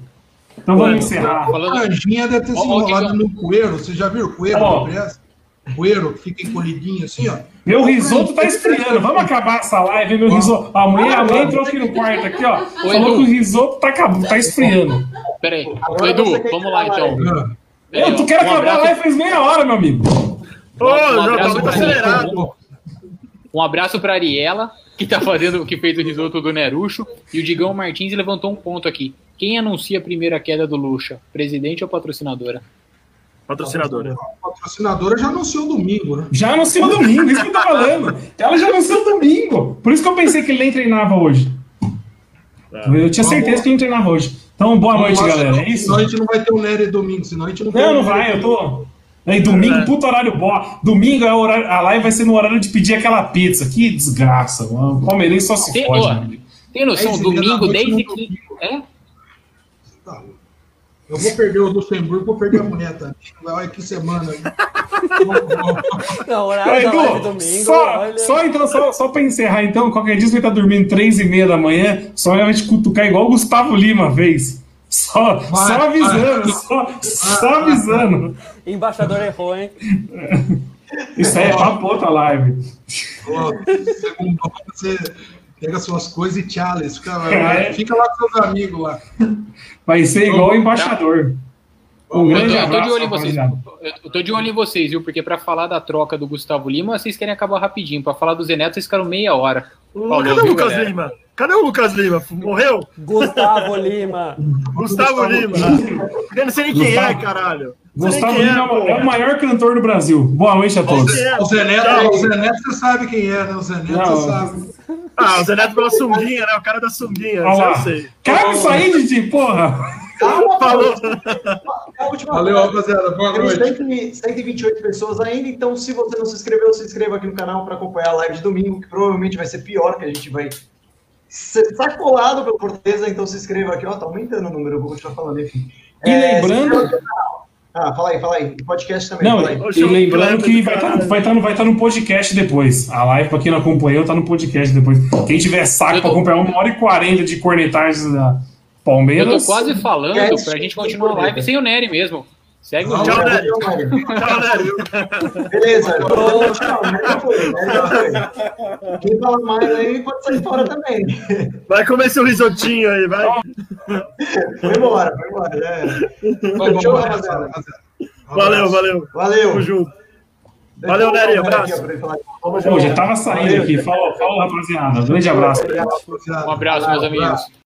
Então vamos encerrar. A Falando, Anjinha deve ter se enrolado no coelho. Você já viu o coelho Ó. da Bressa? O coelho que fica encolhidinho assim, ó. Meu risoto tá esfriando. Vamos acabar essa live, meu risoto. A mulher, a mãe entrou aqui no quarto aqui, ó. Falou Edu. que o risoto tá, tá esfriando. Pera aí. Ô, Agora Edu, vamos lá então. Eu, tu quer Um acabar a live faz meia hora, meu amigo. Ô, Um já tá muito acelerado. Um abraço pra Ariela, que tá fazendo, que fez o risoto do Nerucho, e o Digão Martins levantou um ponto aqui. Quem anuncia a primeira queda do Lucha? Presidente ou patrocinadora? Patrocinadora. A patrocinadora já anunciou domingo, né? Já anunciou domingo, isso que eu tô falando. Ela já anunciou domingo. Por isso que eu pensei que ele nem treinava hoje. Eu tinha certeza que ele nem treinava hoje. Então, boa noite, galera. senão- É isso? Senão a gente não vai ter o Nery domingo, senão a gente não Não, o não vai, eu tô. Aí, domingo, puto horário bom. Domingo é o horário, a live vai ser no horário de pedir aquela pizza. Que desgraça, mano. O Palmeirense só se Tem, fode, ó, tem noção? E da Domingo, desde que. É? Tá. Eu vou perder o Luxemburgo, vou perder a mulher também. Olha que semana. Não, horário da live Edu, domingo, só, olha... só, então, só, só pra encerrar, então, qualquer dia você vai estar dormindo três e meia da manhã, só vai te cutucar igual o Gustavo Lima fez. Só, Vai, só avisando, só, só avisando. Embaixador errou, hein? Isso aí é pra outra live. Ó, Segundo, você pega suas coisas e tchau. Fica, É. fica lá com seus amigos lá. Vai ser igual o embaixador. Um Eu tô, eu tô de olho em vocês. Eu tô de olho em vocês, viu? Porque pra falar da troca do Gustavo Lima, vocês querem acabar rapidinho. Pra falar do Zeneto, vocês ficaram meia hora. Falou, Cadê o Lucas galera? Lima? Cadê o Lucas Lima? Morreu? Gustavo Lima. Gustavo Lima. Eu não sei nem quem é, caralho. Não sei Gustavo Lima é, é o maior cantor do Brasil. Boa noite a todos. É? O Zé Neto, Tchau. o Zé Neto você sabe quem é, né? O Zé Neto Não. você sabe. Ah, o Zé Neto pela sunguinha, né? O cara da sunguinha. Olha lá. sei. Cabe isso aí, Didi, porra. Calma, Falou. Valeu, rapaziada. Boa Temos noite. 100 128 pessoas ainda, então se você não se inscreveu, se inscreva aqui no canal para acompanhar a live de domingo, que provavelmente vai ser pior, que a gente vai sacolado pelo Fortaleza, então se inscreva aqui. Ó, tá aumentando o número, eu vou continuar falando, enfim. E É, lembrando-. Ah, fala aí, fala aí. Podcast também, Não, fala aí. e lembrando que vai estar vai tá, vai tá no podcast depois. A live, pra quem não acompanhou, tá no podcast depois. Quem tiver saco Eu pra tô- acompanhar uma hora e quarenta de cornetagens da Eu Palmeiras. tô quase falando É, pra gente continuar a live sem o Nery mesmo. Segue o. Tchau. Mário. Tchau, Nery. Beleza, então, tchau. Já foi, foi. Quem fala mais aí pode sair fora também. Vai comer seu risotinho aí, vai. Foi embora, foi embora. Vamos Show, nessa, rapaziada. Um Valeu, valeu. Valeu. Tamo junto. Valeu, eu Nery, abraço. Pô, já tava saindo aqui. Falou, falou, rapaziada. Grande abraço. Um abraço, meus amigos.